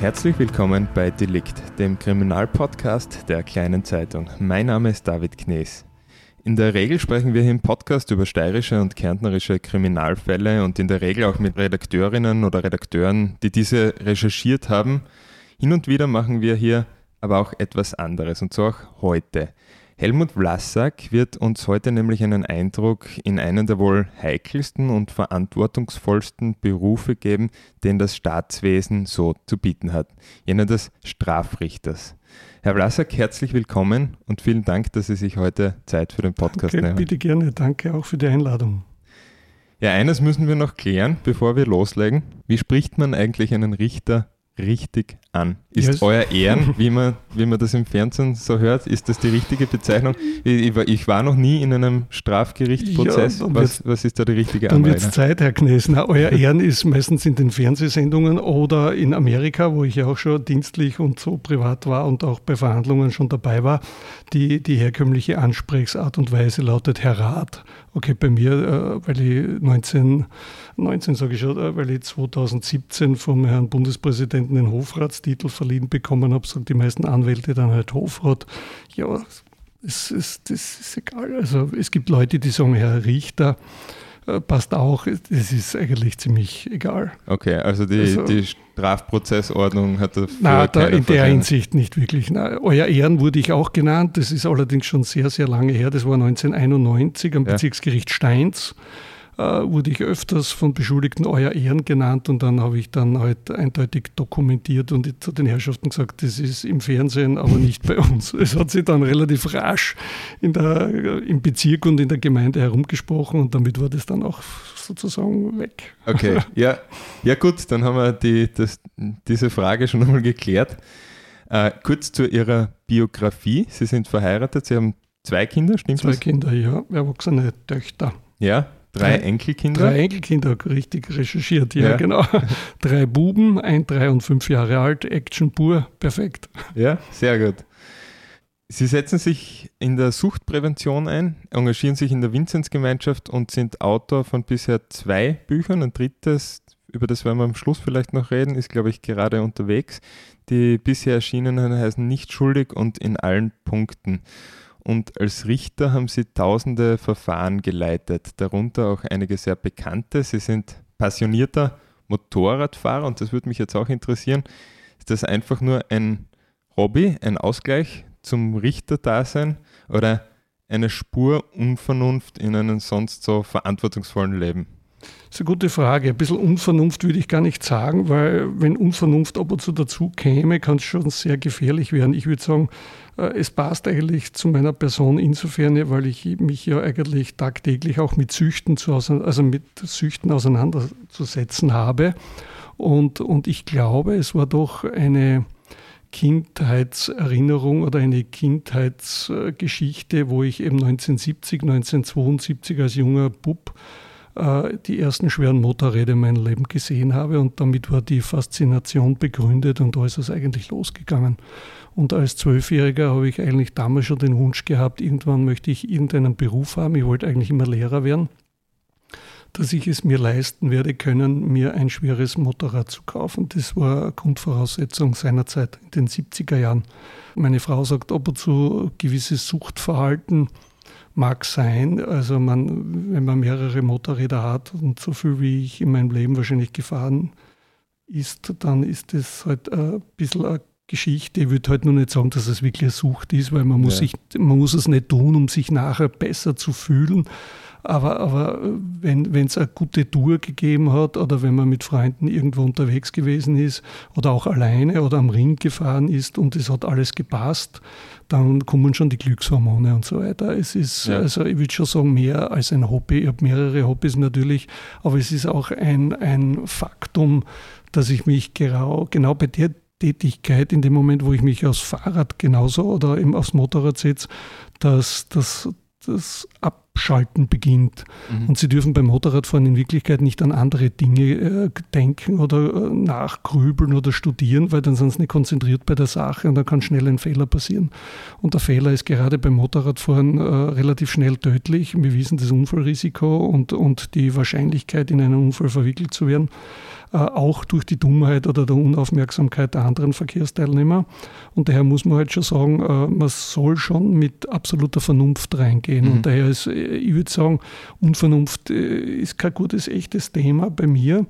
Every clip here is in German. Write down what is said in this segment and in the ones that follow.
Herzlich willkommen bei Delikt, dem Kriminalpodcast der kleinen Zeitung. Mein Name ist David Knees. In der Regel sprechen wir hier im Podcast über steirische und kärntnerische Kriminalfälle und in der Regel auch mit Redakteurinnen oder Redakteuren, die diese recherchiert haben. Hin und wieder machen wir hier aber auch etwas anderes und so auch heute. Helmut Vlassak wird uns heute nämlich einen Eindruck in einen der wohl heikelsten und verantwortungsvollsten Berufe geben, den das Staatswesen so zu bieten hat, jener des Strafrichters. Herr Vlassak, herzlich willkommen und vielen Dank, dass Sie sich heute Zeit für den Podcast okay, nehmen. Bitte gerne, danke auch für die Einladung. Ja, eines müssen wir noch klären, bevor wir loslegen. Wie spricht man eigentlich einen Richter richtig an. Ist yes. euer Ehren, wie man, wie man das im Fernsehen so hört, ist das die richtige Bezeichnung? Ich, ich war noch nie in einem Strafgerichtsprozess. Ja, was, was, ist da die richtige Dann wird es Zeit, Herr Knesner. Euer Ehren ist meistens in den Fernsehsendungen oder in Amerika, wo ich ja auch schon dienstlich und so privat war und auch bei Verhandlungen schon dabei war. Die, die herkömmliche Ansprechsart und Weise lautet Herr Rat. Okay, bei mir, äh, weil ich 19, 19 sage ich schon, äh, weil ich 2017 vom Herrn Bundespräsidenten den Hofrats Titel verliehen bekommen habe, sagen die meisten Anwälte dann halt Hofrat. Ja, es ist, das ist egal. Also es gibt Leute, die sagen, Herr Richter, passt auch. Es ist eigentlich ziemlich egal. Okay, also die, also, die Strafprozessordnung hat dafür na, da in der Hinsicht nicht wirklich. Na, Euer Ehren wurde ich auch genannt. Das ist allerdings schon sehr, sehr lange her. Das war 1991 am ja. Bezirksgericht Steins äh, wurde ich öfters von Beschuldigten Euer Ehren genannt und dann habe ich dann halt eindeutig dokumentiert und zu den Herrschaften gesagt, das ist im Fernsehen, aber nicht bei uns. Es hat sich dann relativ rasch in der, im Bezirk und in der Gemeinde herumgesprochen und damit war das dann auch sozusagen weg. Okay, ja, ja gut, dann haben wir die, das, diese Frage schon einmal geklärt. Äh, kurz zu Ihrer Biografie. Sie sind verheiratet, Sie haben zwei Kinder, stimmt zwei das? Zwei Kinder, ja, erwachsene Töchter. Ja, Drei Enkelkinder? Drei Enkelkinder, richtig recherchiert, ja, ja. genau. Drei Buben, ein, drei und fünf Jahre alt, Action pur, perfekt. Ja, sehr gut. Sie setzen sich in der Suchtprävention ein, engagieren sich in der Vinzenzgemeinschaft und sind Autor von bisher zwei Büchern. Ein drittes, über das werden wir am Schluss vielleicht noch reden, ist, glaube ich, gerade unterwegs. Die bisher erschienenen heißen Nicht schuldig und in allen Punkten und als Richter haben Sie tausende Verfahren geleitet, darunter auch einige sehr bekannte. Sie sind passionierter Motorradfahrer und das würde mich jetzt auch interessieren. Ist das einfach nur ein Hobby, ein Ausgleich zum Richterdasein oder eine Spur Unvernunft in einem sonst so verantwortungsvollen Leben? Das ist eine gute Frage. Ein bisschen Unvernunft würde ich gar nicht sagen, weil wenn Unvernunft ab und zu dazu käme, kann es schon sehr gefährlich werden. Ich würde sagen, äh, es passt eigentlich zu meiner Person insofern, weil ich mich ja eigentlich tagtäglich auch mit Süchten, zu, also mit Süchten auseinanderzusetzen habe. Und, und ich glaube, es war doch eine Kindheitserinnerung oder eine Kindheitsgeschichte, wo ich eben 1970, 1972 als junger Bub die ersten schweren Motorräder in meinem Leben gesehen habe und damit war die Faszination begründet und da ist es eigentlich losgegangen. Und als Zwölfjähriger habe ich eigentlich damals schon den Wunsch gehabt, irgendwann möchte ich irgendeinen Beruf haben. Ich wollte eigentlich immer Lehrer werden, dass ich es mir leisten werde können, mir ein schweres Motorrad zu kaufen. Das war eine Grundvoraussetzung seinerzeit in den 70er Jahren. Meine Frau sagt ab und zu gewisses Suchtverhalten mag sein. Also man, wenn man mehrere Motorräder hat und so viel wie ich in meinem Leben wahrscheinlich gefahren ist, dann ist das halt ein bisschen eine Geschichte. Ich würde halt nur nicht sagen, dass es wirklich eine Sucht ist, weil man muss, ja. sich, man muss es nicht tun, um sich nachher besser zu fühlen. Aber, aber wenn es eine gute Tour gegeben hat oder wenn man mit Freunden irgendwo unterwegs gewesen ist oder auch alleine oder am Ring gefahren ist und es hat alles gepasst, dann kommen schon die Glückshormone und so weiter. Es ist, ja. also ich würde schon sagen, mehr als ein Hobby. Ich habe mehrere Hobbys natürlich, aber es ist auch ein, ein Faktum, dass ich mich genau, genau bei der Tätigkeit, in dem Moment, wo ich mich aufs Fahrrad genauso oder eben aufs Motorrad setze, dass das, das ab Abschalten beginnt. Mhm. Und sie dürfen beim Motorradfahren in Wirklichkeit nicht an andere Dinge äh, denken oder äh, nachgrübeln oder studieren, weil dann sind sie nicht konzentriert bei der Sache und dann kann schnell ein Fehler passieren. Und der Fehler ist gerade beim Motorradfahren äh, relativ schnell tödlich. Wir wissen das Unfallrisiko und, und die Wahrscheinlichkeit, in einen Unfall verwickelt zu werden. Äh, auch durch die Dummheit oder der Unaufmerksamkeit der anderen Verkehrsteilnehmer. Und daher muss man halt schon sagen, äh, man soll schon mit absoluter Vernunft reingehen. Mhm. Und daher ist, äh, ich würde sagen, Unvernunft ist kein gutes, echtes Thema bei mir.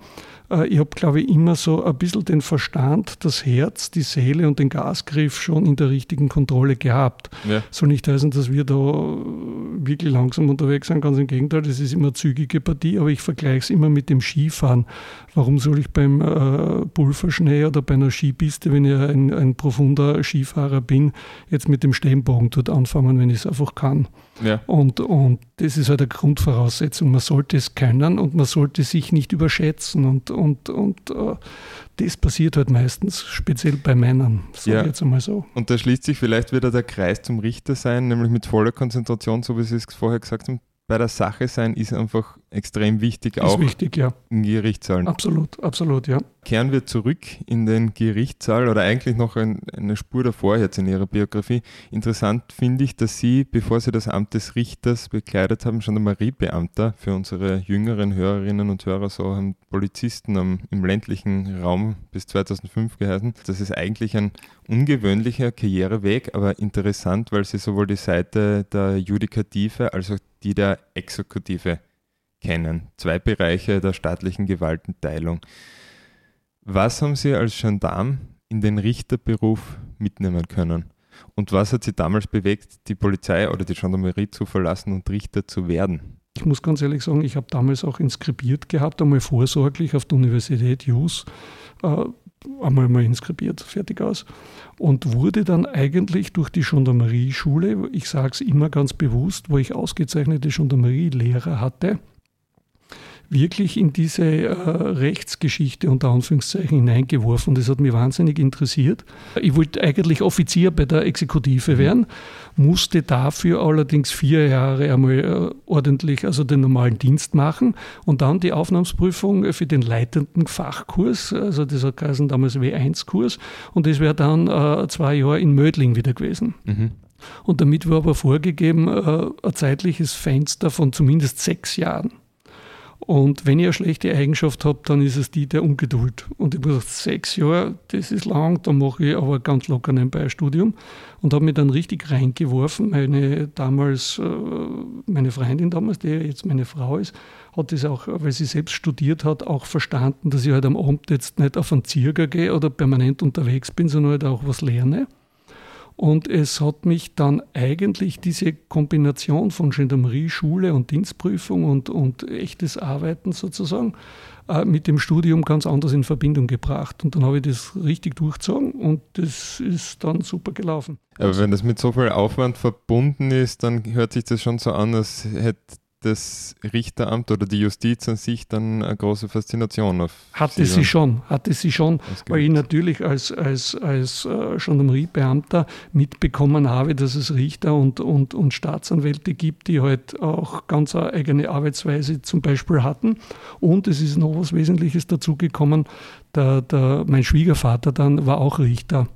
Ich habe, glaube ich, immer so ein bisschen den Verstand, das Herz, die Seele und den Gasgriff schon in der richtigen Kontrolle gehabt. Ja. Soll nicht heißen, dass wir da wirklich langsam unterwegs sind, ganz im Gegenteil, das ist immer eine zügige Partie, aber ich vergleiche es immer mit dem Skifahren. Warum soll ich beim äh, Pulverschnee oder bei einer Skipiste, wenn ich ein, ein profunder Skifahrer bin, jetzt mit dem Stehbogen dort anfangen, wenn ich es einfach kann? Ja. Und, und das ist halt eine Grundvoraussetzung. Man sollte es können und man sollte sich nicht überschätzen. Und, und, und uh, das passiert halt meistens, speziell bei Männern, sage ja. jetzt einmal so. Und da schließt sich vielleicht wieder der Kreis zum Richter sein, nämlich mit voller Konzentration, so wie Sie es vorher gesagt haben, bei der Sache sein ist einfach extrem wichtig, ist auch wichtig, ja. im Gerichtssaal. Absolut, absolut, ja. Kehren wir zurück in den Gerichtssaal oder eigentlich noch ein, eine Spur davor jetzt in Ihrer Biografie. Interessant finde ich, dass Sie, bevor Sie das Amt des Richters bekleidet haben, schon Mariebeamter für unsere jüngeren Hörerinnen und Hörer, so haben Polizisten am, im ländlichen Raum bis 2005 geheißen. Das ist eigentlich ein ungewöhnlicher Karriereweg, aber interessant, weil Sie sowohl die Seite der Judikative als auch die der Exekutive kennen. Zwei Bereiche der staatlichen Gewaltenteilung. Was haben Sie als Gendarm in den Richterberuf mitnehmen können? Und was hat Sie damals bewegt, die Polizei oder die Gendarmerie zu verlassen und Richter zu werden? Ich muss ganz ehrlich sagen, ich habe damals auch inskribiert gehabt, einmal vorsorglich auf der Universität JUS, einmal mal inskribiert, fertig aus. Und wurde dann eigentlich durch die Gendarmerie-Schule, ich sage es immer ganz bewusst, wo ich ausgezeichnete Gendarmerie-Lehrer hatte, wirklich in diese äh, Rechtsgeschichte unter Anführungszeichen hineingeworfen. Das hat mich wahnsinnig interessiert. Ich wollte eigentlich Offizier bei der Exekutive werden, musste dafür allerdings vier Jahre einmal äh, ordentlich, also den normalen Dienst machen und dann die Aufnahmsprüfung für den leitenden Fachkurs, also das hat geheißen damals W1-Kurs und das wäre dann äh, zwei Jahre in Mödling wieder gewesen. Mhm. Und damit war aber vorgegeben äh, ein zeitliches Fenster von zumindest sechs Jahren. Und wenn ich eine schlechte Eigenschaft habe, dann ist es die der Ungeduld. Und ich habe gesagt, sechs Jahre, das ist lang, da mache ich aber ganz locker nebenbei ein Studium und habe mich dann richtig reingeworfen. Meine damals, äh, meine Freundin damals, die jetzt meine Frau ist, hat das auch, weil sie selbst studiert hat, auch verstanden, dass ich halt am Abend jetzt nicht auf einen Zirger gehe oder permanent unterwegs bin, sondern halt auch was lerne. Und es hat mich dann eigentlich diese Kombination von Gendarmerie, Schule und Dienstprüfung und, und echtes Arbeiten sozusagen äh, mit dem Studium ganz anders in Verbindung gebracht. Und dann habe ich das richtig durchgezogen und das ist dann super gelaufen. Aber wenn das mit so viel Aufwand verbunden ist, dann hört sich das schon so an, als hätte das Richteramt oder die Justiz an sich dann eine große Faszination auf Hatte sie, sie schon, hatte sie schon, weil ich natürlich als, als, als äh, Gendarmeriebeamter mitbekommen habe, dass es Richter und, und, und Staatsanwälte gibt, die halt auch ganz eine eigene Arbeitsweise zum Beispiel hatten. Und es ist noch was Wesentliches dazugekommen, der, der, mein Schwiegervater dann war auch Richter.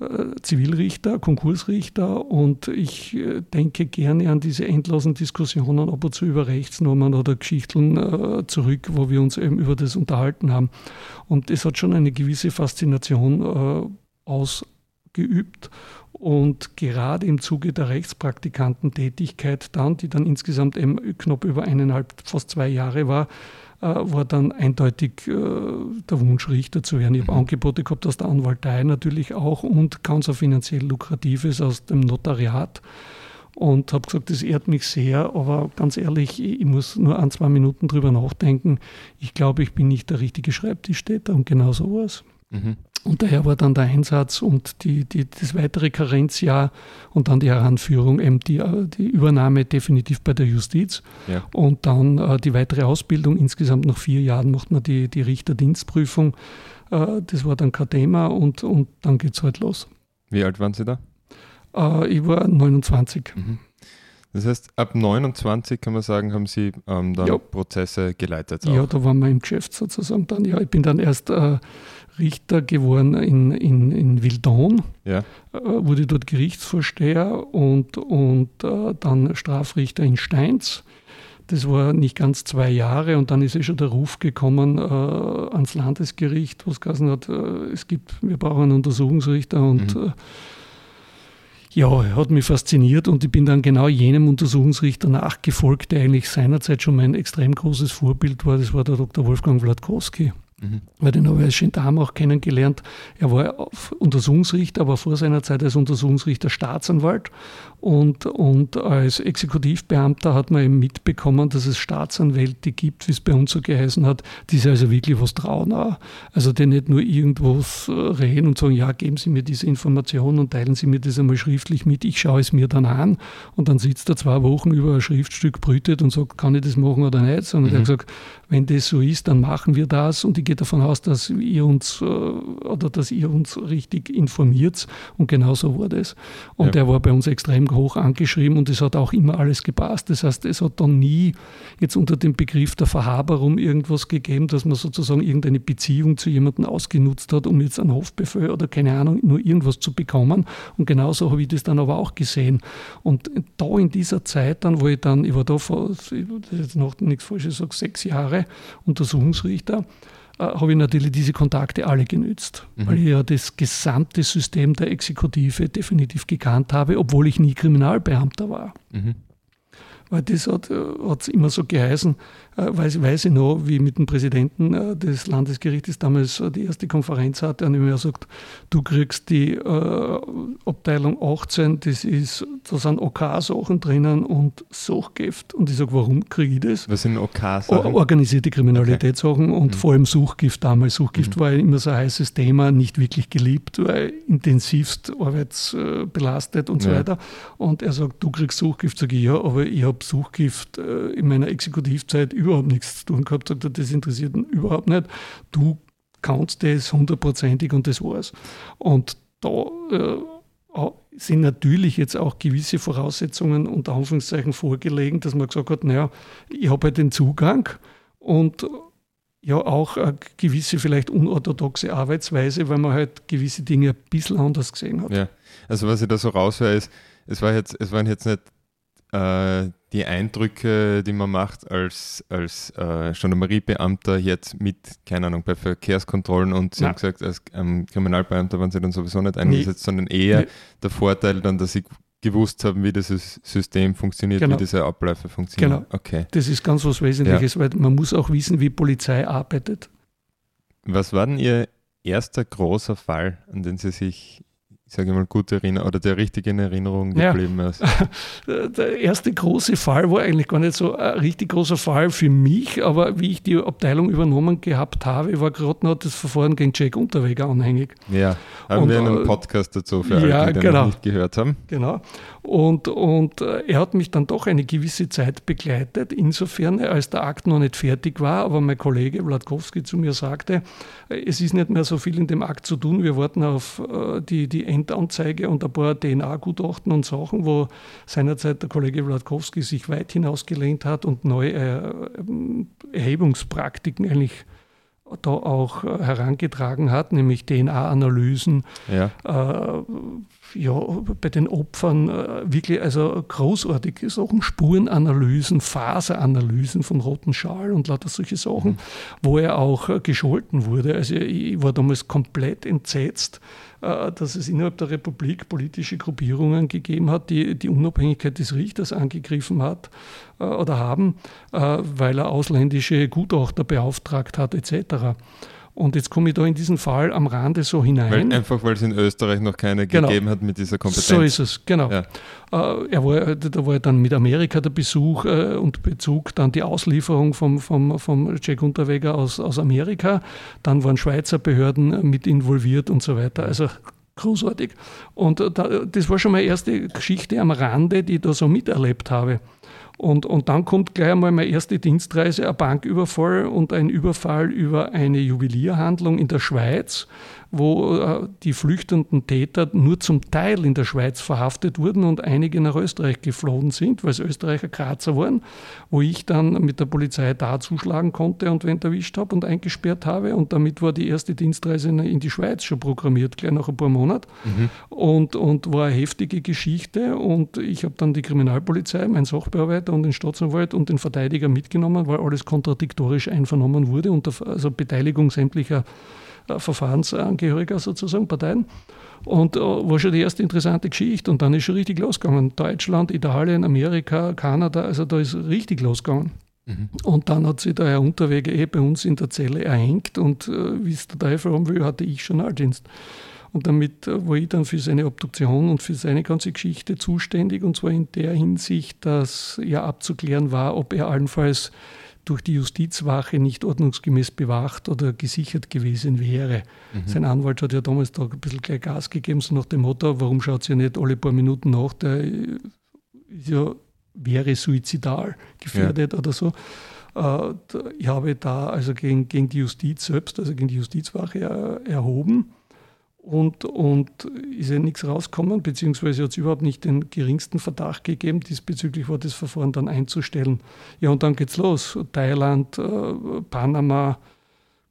Äh, Zivilrichter, Konkursrichter und ich äh, denke gerne an diese endlosen Diskussionen ab und zu über Rechtsnormen oder Geschichten äh, zurück, wo wir uns eben über das unterhalten haben. Und es hat schon eine gewisse Faszination ausgeübt und gerade im Zuge der Rechtspraktikantentätigkeit dann, die dann insgesamt eben knapp über eineinhalb, fast zwei Jahre war, war dann eindeutig äh, der Wunsch, Richter zu werden. Ich habe mhm. Angebote gehabt aus der Anwaltei natürlich auch und ganz ein finanziell lukratives aus dem Notariat und habe gesagt, das ehrt mich sehr, aber ganz ehrlich, ich muss nur ein, zwei Minuten drüber nachdenken. Ich glaube, ich bin nicht der richtige Schreibtischtäter und genau sowas. Mhm. Und daher war dann der Einsatz und die, die, das weitere Karenzjahr und dann die Heranführung, eben die, die Übernahme definitiv bei der Justiz. Ja. Und dann äh, die weitere Ausbildung. Insgesamt nach vier Jahren macht man die, die Richterdienstprüfung. Äh, das war dann kein Thema und, und dann geht es halt los. Wie alt waren Sie da? Äh, ich war 29. Mhm. Das heißt, ab 29 kann man sagen, haben Sie ähm, dann ja. Prozesse geleitet. Auch. Ja, da waren wir im Geschäft sozusagen dann. Ja, ich bin dann erst äh, Richter geworden in, in, in Wildon, ja. äh, wurde dort Gerichtsvorsteher und, und äh, dann Strafrichter in Steins. Das war nicht ganz zwei Jahre und dann ist eh schon der Ruf gekommen äh, ans Landesgericht, was geheißen hat, äh, es gibt, wir brauchen einen Untersuchungsrichter und mhm. Äh, ja, hat mich fasziniert und ich bin dann genau jenem Untersuchungsrichter nachgefolgt, der eigentlich seinerzeit schon mein extrem großes Vorbild war. Das war der Dr. Wolfgang Wladkowski. Mhm. Weil den habe ich als Gendarm auch kennengelernt. Er war Untersuchungsrichter, aber vor seiner Zeit als Untersuchungsrichter Staatsanwalt. Und, und als Exekutivbeamter hat man eben mitbekommen, dass es Staatsanwälte gibt, wie es bei uns so geheißen hat, die sich also wirklich was trauen. Also die nicht nur irgendwas reden und sagen, ja, geben Sie mir diese Information und teilen Sie mir das einmal schriftlich mit, ich schaue es mir dann an. Und dann sitzt er zwei Wochen über ein Schriftstück, brütet und sagt, kann ich das machen oder nicht? Sondern mhm. er hat gesagt, wenn das so ist, dann machen wir das und ich gehe davon aus, dass ihr uns äh, oder dass ihr uns richtig informiert und genau so war das. Und ja. er war bei uns extrem hoch angeschrieben und es hat auch immer alles gepasst. Das heißt, es hat dann nie jetzt unter dem Begriff der Verhaberung irgendwas gegeben, dass man sozusagen irgendeine Beziehung zu jemandem ausgenutzt hat, um jetzt einen Hofbefehl oder keine Ahnung, nur irgendwas zu bekommen. Und genauso habe ich das dann aber auch gesehen. Und da in dieser Zeit dann, wo ich dann, ich war da vor, das ist jetzt noch nichts Falsches, ich sage sechs Jahre, Jahre Untersuchungsrichter, äh, habe ich natürlich diese Kontakte alle genützt, mhm. weil ich ja das gesamte System der Exekutive definitiv gekannt habe, obwohl ich nie Kriminalbeamter war. Mhm. Weil das hat es äh, immer so geheißen, äh, weiß, weiß ich noch, wie ich mit dem Präsidenten äh, des Landesgerichtes damals die erste Konferenz hatte und er sagt, du kriegst die äh, Abteilung 18, das ist, da sind OK-Sachen drinnen und Suchgift. Und ich sage, warum kriege ich das? Was sind OK-Sachen? Organisierte Kriminalitätssachen okay. und mhm. vor allem Suchgift damals. Suchgift mhm. war immer so ein heißes Thema, nicht wirklich geliebt, weil intensivst arbeitsbelastet und ja. so weiter. Und er sagt, du kriegst Suchgift. Sage ich, ja, aber ich habe Suchgift in meiner Exekutivzeit über überhaupt nichts zu tun gehabt, sagt er, das interessiert ihn überhaupt nicht. Du kannst das hundertprozentig und das war's. Und da äh, sind natürlich jetzt auch gewisse Voraussetzungen unter Anführungszeichen vorgelegen, dass man gesagt hat, naja, ich habe halt den Zugang und ja auch eine gewisse vielleicht unorthodoxe Arbeitsweise, weil man halt gewisse Dinge ein bisschen anders gesehen hat. Ja, also was ich da so raushöre ist, es, war jetzt, es waren jetzt nicht äh, die Eindrücke, die man macht als, als äh, Gendarmeriebeamter jetzt mit, keine Ahnung, bei Verkehrskontrollen und Sie Nein. haben gesagt, als ähm, Kriminalbeamter waren Sie dann sowieso nicht eingesetzt, nee. sondern eher nee. der Vorteil dann, dass Sie gewusst haben, wie dieses System funktioniert, genau. wie diese Abläufe funktionieren. Genau. Okay. Das ist ganz was Wesentliches, ja. weil man muss auch wissen, wie Polizei arbeitet. Was war denn Ihr erster großer Fall, an den Sie sich ich sage mal, gute Erinnerung oder der richtige in Erinnerung geblieben ja. ist? Der erste große Fall war eigentlich gar nicht so ein richtig großer Fall für mich, aber wie ich die Abteilung übernommen gehabt habe, war gerade noch das Verfahren gegen Jack Unterweger anhängig. Ja, haben und, wir einen äh, Podcast dazu für ja, alle, die genau. noch nicht gehört haben. Genau. Und, und äh, er hat mich dann doch eine gewisse Zeit begleitet, insofern, als der Akt noch nicht fertig war, aber mein Kollege Wladkowski zu mir sagte, äh, es ist nicht mehr so viel in dem Akt zu tun, wir warten auf die, die Endanzeige und ein paar DNA-Gutachten und Sachen, wo seinerzeit der Kollege Wladkowski sich weit hinausgelehnt hat und neue äh, Erhebungspraktiken eigentlich da auch herangetragen hat, nämlich DNA-Analysen, ja. Äh, ja, bei den Opfern äh, wirklich also großartige Sachen, Spurenanalysen, Faseranalysen vom roten Schal und lauter solche Sachen, mhm. wo er auch äh, gescholten wurde. Also ich war damals komplett entsetzt, äh, dass es innerhalb der Republik politische Gruppierungen gegeben hat, die die Unabhängigkeit des Richters angegriffen hat oder haben, weil er ausländische Gutachter beauftragt hat etc. Und jetzt komme ich da in diesen Fall am Rande so hinein. Weil, einfach weil es in Österreich noch keine genau. gegeben hat mit dieser Kompetenz. So ist es, genau. Ja. Äh, er war, da war dann mit Amerika der Besuch äh, und Bezug, dann die Auslieferung vom, vom, vom Jack Unterweger aus, aus Amerika. Dann waren Schweizer Behörden mit involviert und so weiter. Also großartig. Und da, das war schon meine erste Geschichte am Rande, die ich da so miterlebt habe. Und, und dann kommt gleich einmal meine erste Dienstreise, ein Banküberfall und ein Überfall über eine Juwelierhandlung in der Schweiz wo äh, die flüchtenden Täter nur zum Teil in der Schweiz verhaftet wurden und einige nach Österreich geflohen sind, weil es Österreicher Grazer waren, wo ich dann mit der Polizei da zuschlagen konnte und wenn erwischt habe und eingesperrt habe. Und damit war die erste Dienstreise in die Schweiz schon programmiert, gleich nach ein paar Monaten. Mhm. Und, und war eine heftige Geschichte. Und ich habe dann die Kriminalpolizei, meinen Sachbearbeiter und den Staatsanwalt und den Verteidiger mitgenommen, weil alles kontradiktorisch einvernommen wurde, unter also Beteiligung sämtlicher Verfahrensangehöriger sozusagen, Parteien. Und äh, war schon die erste interessante Geschichte. Und dann ist schon richtig losgegangen. Deutschland, Italien, Amerika, Kanada, also da ist richtig losgegangen. Mhm. Und dann hat sich der Herr Unterweger eh bei uns in der Zelle erhängt und äh, wie es der Teufel haben will, hatte ich Journaldienst. Und damit äh, war ich dann für seine Obduktion und für seine ganze Geschichte zuständig. Und zwar in der Hinsicht, dass ja abzuklären war, ob er allenfalls durch die Justizwache nicht ordnungsgemäß bewacht oder gesichert gewesen wäre. Mhm. Sein Anwalt hat ja damals da ein bisschen gleich Gas gegeben, so nach dem Motto, warum schaut sie ja nicht alle paar Minuten nach, der ja, wäre suizidal gefährdet ja. oder so. Äh, ich habe da also gegen, gegen die Justiz selbst, also gegen die Justizwache erhoben und, und ist ja nichts rausgekommen, beziehungsweise hat es überhaupt nicht den geringsten Verdacht gegeben. Diesbezüglich war das Verfahren dann einzustellen. Ja, und dann geht's los. Thailand, äh, Panama,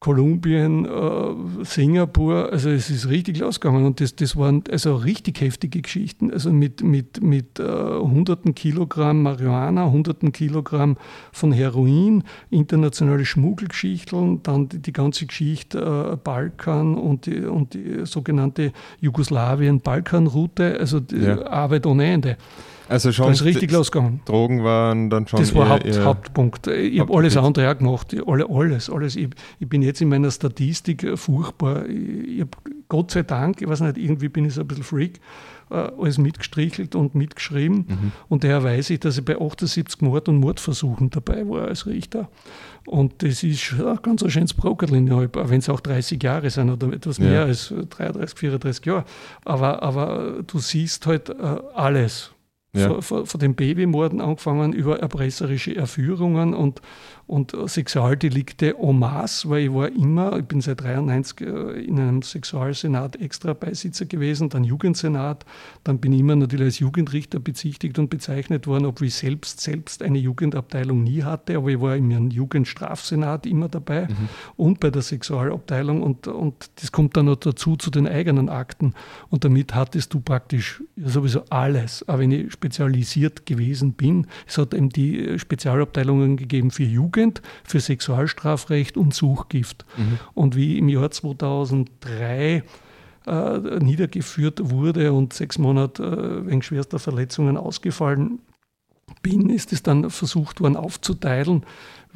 Kolumbien, äh, Singapur, also es ist richtig losgegangen und das, das waren also richtig heftige Geschichten, also mit, mit, mit äh, hunderten Kilogramm Marihuana, hunderten Kilogramm von Heroin, internationale Schmuggelgeschichten, dann die, die ganze Geschichte äh, Balkan und die, und die sogenannte Jugoslawien-Balkan-Route, also ja. Arbeit ohne Ende. Also schon. Das ist richtig losgegangen. Drogen waren dann schon. Das war Haupt, ihr Hauptpunkt. Ich habe alles andere auch gemacht. Alle, alles, alles. Ich, ich, bin jetzt in meiner Statistik furchtbar. Ich, ich habe Gott sei Dank, ich weiß nicht, irgendwie bin ich so ein bisschen Freak, äh, alles mitgestrichelt und mitgeschrieben. Mhm. Und daher weiß ich, dass ich bei 78 Mord und Mordversuchen dabei war als Richter. Und das ist ein ganz ein schönes Brokerl wenn es auch 30 Jahre sind oder etwas mehr ja. als 33, 34 Jahre. Aber, aber du siehst halt äh, alles ja. von, von, den Babymorden angefangen über erpresserische Erführungen und, und Sexualdelikte en masse, weil ich war immer, ich bin seit 93 äh, in einem Sexualsenat extra Beisitzer gewesen, dann Jugendsenat, dann bin ich immer natürlich als Jugendrichter bezichtigt und bezeichnet worden, obwohl ich selbst, selbst eine Jugendabteilung nie hatte, aber ich war im Jugendstrafsenat immer dabei mhm. und bei der Sexualabteilung und, und das kommt dann noch dazu zu den eigenen Akten und damit hattest du praktisch sowieso alles, aber wenn ich spezialisiert gewesen bin, es hat eben die Spezialabteilungen gegeben für Jugend, Jugend für Sexualstrafrecht und Suchgift. Mhm. Und wie im Jahr 2003 äh, niedergeführt wurde und sechs Monate äh, wegen schwerster Verletzungen ausgefallen bin, ist es dann versucht worden aufzuteilen,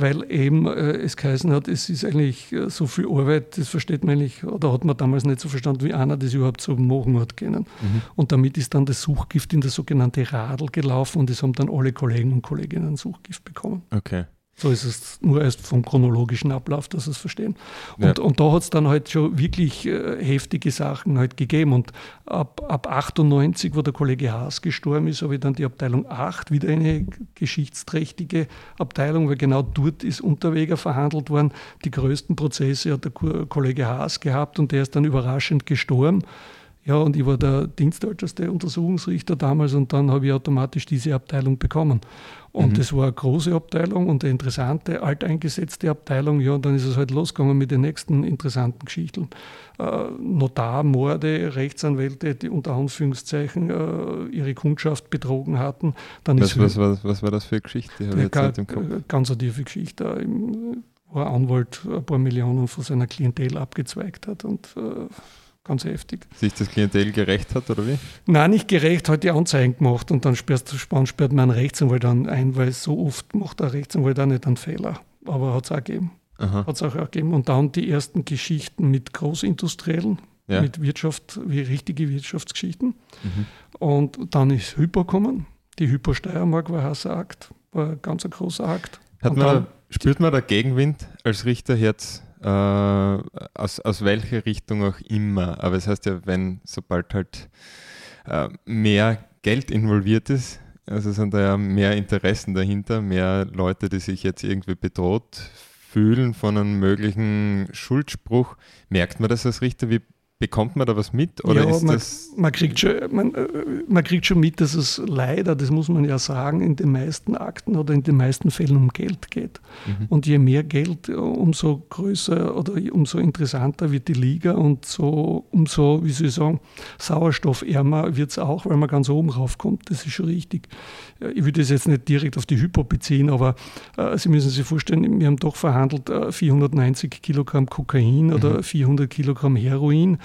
weil eben äh, es geheißen hat, es ist eigentlich äh, so viel Arbeit, das versteht man eigentlich, oder hat man damals nicht so verstanden, wie einer das überhaupt so machen hat können. Mhm. Und damit ist dann das Suchgift in das sogenannte Radl gelaufen und es haben dann alle Kollegen und Kolleginnen Suchgift bekommen. Okay. So ist es nur erst vom chronologischen Ablauf, dass sie es verstehen. Und, ja. und da hat es dann halt schon wirklich äh, heftige Sachen halt gegeben. Und ab, ab 98, wo der Kollege Haas gestorben ist, habe ich dann die Abteilung 8, wieder eine geschichtsträchtige Abteilung, weil genau dort ist Unterweger verhandelt worden. Die größten Prozesse hat der Kollege Haas gehabt und der ist dann überraschend gestorben. Ja, und ich war der dienstälteste Untersuchungsrichter damals und dann habe ich automatisch diese Abteilung bekommen. Und mhm. das war eine große Abteilung und eine interessante, alteingesetzte Abteilung. Ja, und dann ist es halt losgegangen mit den nächsten interessanten Geschichten. Äh, Notarmorde, Rechtsanwälte, die unter Anführungszeichen äh, ihre Kundschaft betrogen hatten. Dann was, was, was, was war das für eine Geschichte? Ja, ganz, ganz eine tiefe Geschichte. Wo ein Anwalt ein paar Millionen von seiner Klientel abgezweigt hat und äh, ganz heftig. Sich das Klientel gerecht hat, oder wie? Nein, nicht gerecht, hat die Anzeigen gemacht und dann sperrt, sperrt man einen Rechtsanwalt dann ein, weil so oft macht der Rechtsanwalt auch nicht einen Fehler. Aber hat es auch gegeben. Hat es auch gegeben. Und dann die ersten Geschichten mit Großindustriellen, ja. mit Wirtschaft, wie richtige Wirtschaftsgeschichten. Mhm. Und dann ist Hypo gekommen. Die Hypo Steiermark war ein Akt, war ein ganz großer Akt. Hat man, spürt man da Gegenwind als Richterherz äh, aus, aus welcher Richtung auch immer. Aber es das heißt ja, wenn, sobald halt äh, mehr Geld involviert ist, also sind da ja mehr Interessen dahinter, mehr Leute, die sich jetzt irgendwie bedroht fühlen von einem möglichen Schuldspruch. Merkt man das als Richter? Wie Bekommt man da was mit? Oder ja, ist man, das man, kriegt schon, man, äh, man kriegt schon mit, dass es leider, das muss man ja sagen, in den meisten Akten oder in den meisten Fällen um Geld geht. Mhm. Und je mehr Geld, umso größer oder umso interessanter wird die Liga und so, umso, wie soll ich sagen, sauerstoffärmer wird es auch, weil man ganz oben raufkommt. Das ist schon richtig. Ich würde das jetzt nicht direkt auf die Hypo beziehen, aber äh, Sie müssen sich vorstellen, wir haben doch verhandelt äh, 490 Kilogramm Kokain mhm. oder 400 Kilogramm Heroin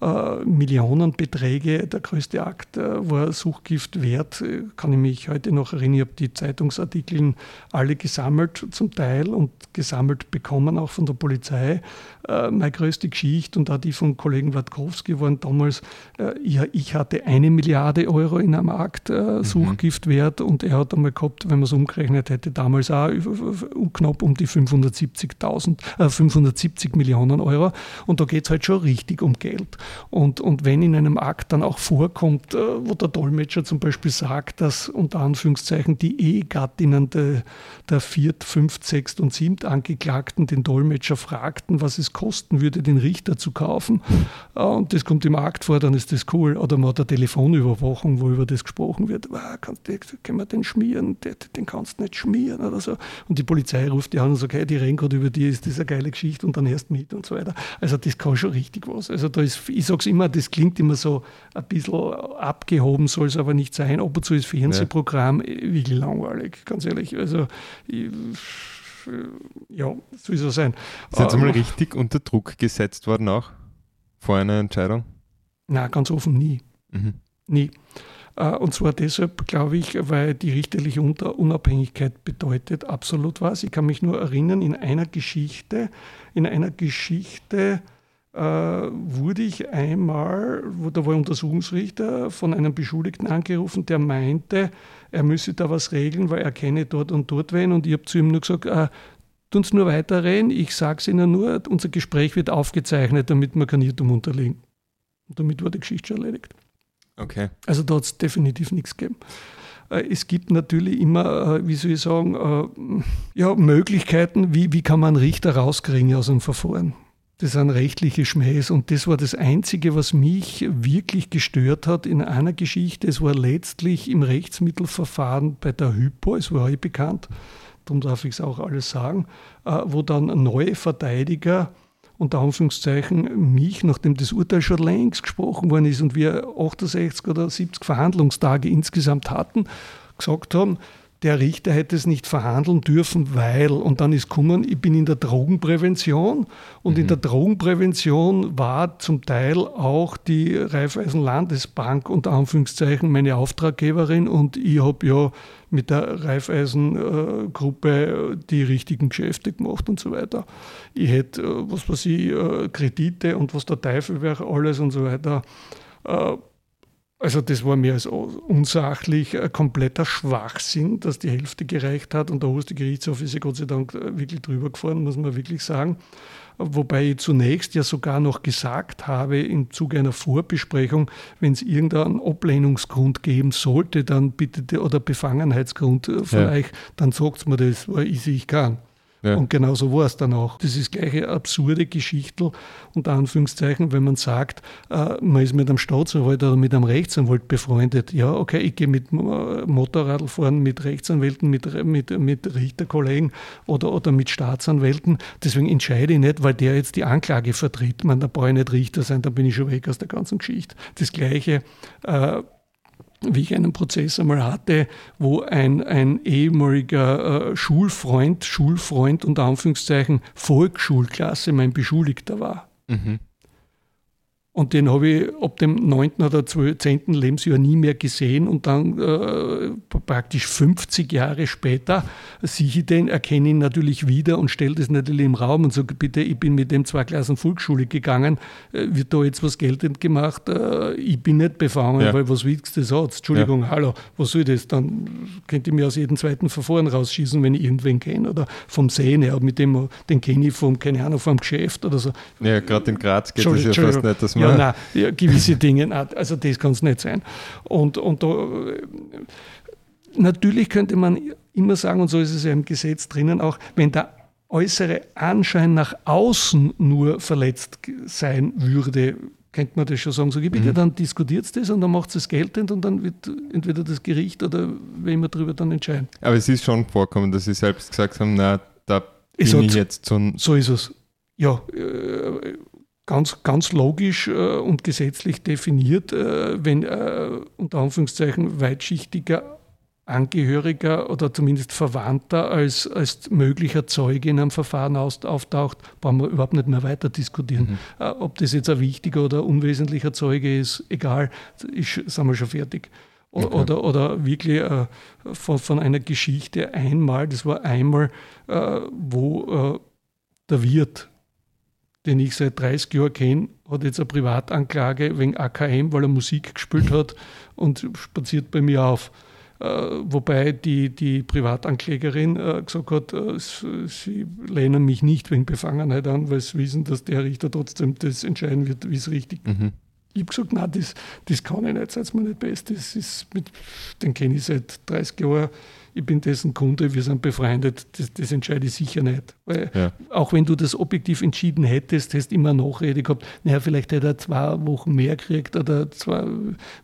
äh, Millionenbeträge. Der größte Akt äh, war Suchgift wert. Kann ich mich heute noch erinnern, ich habe die Zeitungsartikel alle gesammelt zum Teil und gesammelt bekommen, auch von der Polizei. Äh, meine größte Geschichte und auch die von Kollegen Watkowski waren damals, ich, ich, hatte eine Milliarde Euro in einem Akt äh, Suchgift wert und er hat einmal gehabt, wenn man es umgerechnet hätte, damals auch knapp um die 570.000, 570 Millionen Euro. Und da geht es halt schon richtig um Geld. Und, und wenn in einem Akt dann auch vorkommt, äh, wo der Dolmetscher zum Beispiel sagt, dass unter Anführungszeichen die Ehegattinnen de, der Viert-, Fünft-, Sechst- und Siebt-Angeklagten den Dolmetscher fragten, was es kosten würde, den Richter zu kaufen, äh, und das kommt im Akt vor, dann ist das cool. Oder man hat eine Telefonüberwachung, wo über das gesprochen wird. Können wir den schmieren? Den, den kannst du nicht schmieren oder so. Und die Polizei ruft die an und sagt, hey, die reden gerade über die, ist das eine geile Geschichte und dann erst mit und so weiter. Also das kann schon richtig was. Also da ist, ich sage es immer, das klingt immer so ein bisschen abgehoben, soll es aber nicht sein. Ab und zu ist Fernsehprogramm ja. wirklich langweilig, ganz ehrlich. Also ich, ja, so ist es sein. Ist jetzt einmal richtig unter Druck gesetzt worden auch vor einer Entscheidung? Na, ganz offen nie. Mhm. Nie. Äh, und zwar deshalb, glaube ich, weil die richterliche Unabhängigkeit bedeutet absolut was. Ich kann mich nur erinnern, in einer Geschichte, in einer Geschichte, äh, wurde ich einmal, wo da war ein Untersuchungsrichter von einem Beschuldigten angerufen, der meinte, er müsse da was regeln, weil er kenne dort und dort wen. Und ich habe zu ihm nur gesagt, äh, tun Sie nur weiterreden, ich sage es Ihnen nur, unser Gespräch wird aufgezeichnet, damit wir kein Irrtum unterliegen. Und damit war die Geschichte schon erledigt. Okay. Also da hat es definitiv nichts gegeben. Äh, es gibt natürlich immer, äh, wie soll ich sagen, äh, ja, Möglichkeiten, wie, wie kann man einen Richter rauskriegen aus einem Verfahren. Das sind rechtliche Schmähs und das war das Einzige, was mich wirklich gestört hat in einer Geschichte. Es war letztlich im Rechtsmittelverfahren bei der Hypo, es war heute bekannt, darum darf ich es auch alles sagen, äh, wo dann neue Verteidiger unter Anführungszeichen mich, nachdem das Urteil schon längst gesprochen worden ist und wir 68 oder 70 Verhandlungstage insgesamt hatten, gesagt haben, der Richter hätte es nicht verhandeln dürfen, weil, und dann ist gekommen, ich bin in der Drogenprävention und mhm. in der Drogenprävention war zum Teil auch die Raiffeisen Landesbank unter Anführungszeichen meine Auftraggeberin und ich habe ja mit der Raiffeisen Gruppe die richtigen Geschäfte gemacht und so weiter. Ich hätte, äh, was weiß ich, äh, Kredite und was der Teufel wäre, alles und so weiter äh, also das war mir als unsachlich ein kompletter Schwachsinn, dass die Hälfte gereicht hat und der oberste Gerichtshof ist ja Gott sei Dank wirklich drüber gefahren, muss man wirklich sagen. Wobei ich zunächst ja sogar noch gesagt habe, im Zuge einer Vorbesprechung, wenn es irgendeinen Ablehnungsgrund geben sollte, dann bitte, oder Befangenheitsgrund von ja. euch, dann sagt mir das, weil ich, ich kann. Ja. Und genau so war es dann auch. Das ist gleich eine absurde Geschichte, unter Anführungszeichen, wenn man sagt, äh, man ist mit einem Staatsanwalt oder mit einem Rechtsanwalt befreundet. Ja, okay, ich gehe mit Motorradl fahren, mit Rechtsanwälten, mit, mit, mit Richterkollegen oder, oder mit Staatsanwälten. Deswegen entscheide ich nicht, weil der jetzt die Anklage vertritt. Man, da brauche ich nicht Richter sein, da bin ich schon weg aus der ganzen Geschichte. Das Gleiche äh, wie ich einen Prozess einmal hatte, wo ein, ein ehemaliger äh, Schulfreund, Schulfreund unter Anführungszeichen Volksschulklasse mein Beschuldigter war. Mhm. Und den habe ich ab dem 9. oder 10. Lebensjahr nie mehr gesehen. Und dann äh, praktisch 50 Jahre später sehe ich den, erkenne ihn natürlich wieder und stelle das natürlich im Raum und sage, bitte, ich bin mit dem zwei Klassen Volksschule gegangen, äh, wird da jetzt was geltend gemacht, äh, ich bin nicht befangen, ja. weil was willst du das? Entschuldigung, ja. hallo, was soll das? Dann könnte ich mir aus jedem zweiten Verfahren rausschießen, wenn ich irgendwen kenne oder vom Sehen her, mit dem, den kenne ich vom, keine Ahnung, vom Geschäft oder so. Ja, gerade in Graz geht es ja fast nicht, dass man ja, nein, ja, gewisse Dinge, also das kann es nicht sein. Und, und da, natürlich könnte man immer sagen, und so ist es ja im Gesetz drinnen auch, wenn der äußere Anschein nach außen nur verletzt sein würde, könnte man das schon sagen, so bitte, mhm. dann diskutiert das und dann macht es geltend und dann wird entweder das Gericht oder wer immer darüber dann entscheiden. Aber es ist schon vorkommen, dass Sie selbst gesagt haben, na, da bin ich jetzt so So ist es. Ja, äh, ganz, ganz logisch äh, und gesetzlich definiert, äh, wenn äh, unter Anführungszeichen weitschichtiger Angehöriger oder zumindest Verwandter als, als möglicher Zeuge in einem Verfahren aus, auftaucht, brauchen wir überhaupt nicht mehr weiter diskutieren. Mhm. Äh, ob das jetzt ein wichtiger oder unwesentlicher Zeuge ist, egal, ist, sind wir schon fertig. Okay. Oder, oder wirklich äh, von, von einer Geschichte einmal, das war einmal, äh, wo der Wirt den ich seit 30 Jahren kenne, hat jetzt eine Privatanklage wegen AKM, weil er Musik gespielt hat und spaziert bei mir auf. Äh, wobei die, die Privatanklägerin äh, gesagt hat, äh, sie lehnen mich nicht wegen Befangenheit an, weil sie wissen, dass der Richter trotzdem das entscheiden wird, wie es richtig ist. Mhm. Ich habe gesagt, nein, das, das kann ich nicht, seid mir nicht best. Das ist mit, den kenne ich seit 30 Jahren ich bin dessen Kunde, wir sind befreundet, das, das entscheide ich sicher nicht. Weil ja. Auch wenn du das objektiv entschieden hättest, hättest du immer Nachrede gehabt, naja, vielleicht hätte er zwei Wochen mehr gekriegt oder zwei,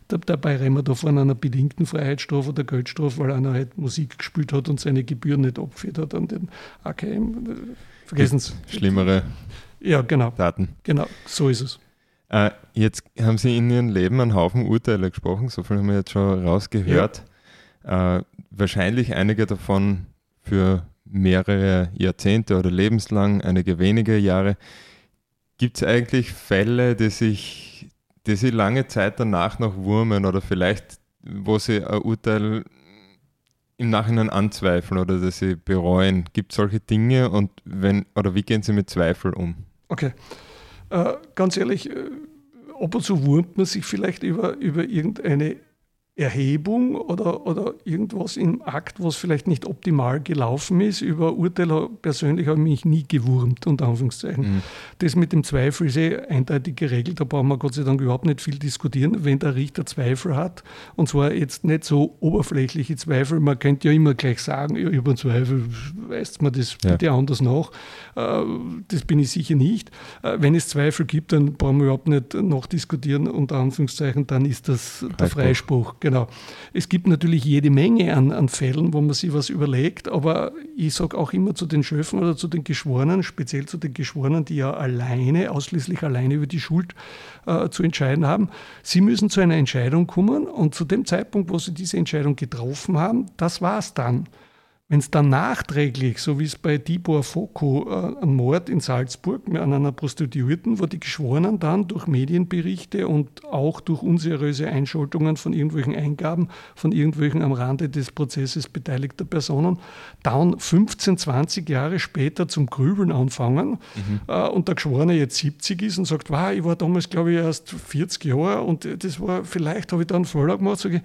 dabei reden wir da von einer bedingten Freiheitsstrafe oder Geldstrafe, weil einer halt Musik gespielt hat und seine Gebühren nicht abgeführt hat an den AKM. Vergessen Sie. Schlimmere ja, genau. Daten. Genau, so ist es. Äh, jetzt haben Sie in Ihrem Leben einen Haufen Urteile gesprochen, so viel haben wir jetzt schon rausgehört. Ja. Äh, wahrscheinlich einige davon für mehrere Jahrzehnte oder lebenslang, einige wenige Jahre. Gibt es eigentlich Fälle, die sich, die sich lange Zeit danach noch wurmen oder vielleicht, wo sie ein Urteil im Nachhinein anzweifeln oder dass sie bereuen? Gibt es solche Dinge und wenn oder wie gehen sie mit Zweifel um? Okay. Äh, ganz ehrlich, äh, ab und zu wurmt man sich vielleicht über, über irgendeine Erhebung oder, oder irgendwas im Akt, was vielleicht nicht optimal gelaufen ist. Über Urteile persönlich habe ich mich nie gewurmt, unter Anführungszeichen. Mhm. Das mit dem Zweifel ist eh eindeutig geregelt, da brauchen wir Gott sei Dank überhaupt nicht viel diskutieren. Wenn der Richter Zweifel hat, und zwar jetzt nicht so oberflächliche Zweifel, man könnte ja immer gleich sagen, ja, über Zweifel, weist man das ja. bitte anders nach. Äh, das bin ich sicher nicht. Äh, wenn es Zweifel gibt, dann brauchen wir überhaupt nicht nachdiskutieren, unter Anführungszeichen, dann ist das der Freispruch. Genau. Es gibt natürlich jede Menge an, an Fällen, wo man sich was überlegt, aber ich sage auch immer zu den Schöffen oder zu den Geschworenen, speziell zu den Geschworenen, die ja alleine, ausschließlich alleine über die Schuld äh, zu entscheiden haben, sie müssen zu einer Entscheidung kommen und zu dem Zeitpunkt, wo sie diese Entscheidung getroffen haben, das war es dann. Wenn es dann nachträglich, so wie es bei Tibor Foko, äh, ein Mord in Salzburg an einer Prostituierten, wo die Geschworenen dann durch Medienberichte und auch durch unseriöse Einschaltungen von irgendwelchen Eingaben von irgendwelchen am Rande des Prozesses beteiligter Personen dann 15, 20 Jahre später zum Grübeln anfangen mhm. äh, und der Geschworene jetzt 70 ist und sagt, wow, ich war damals glaube ich erst 40 Jahre und das war, vielleicht habe ich da einen Fehler gemacht, sage ich,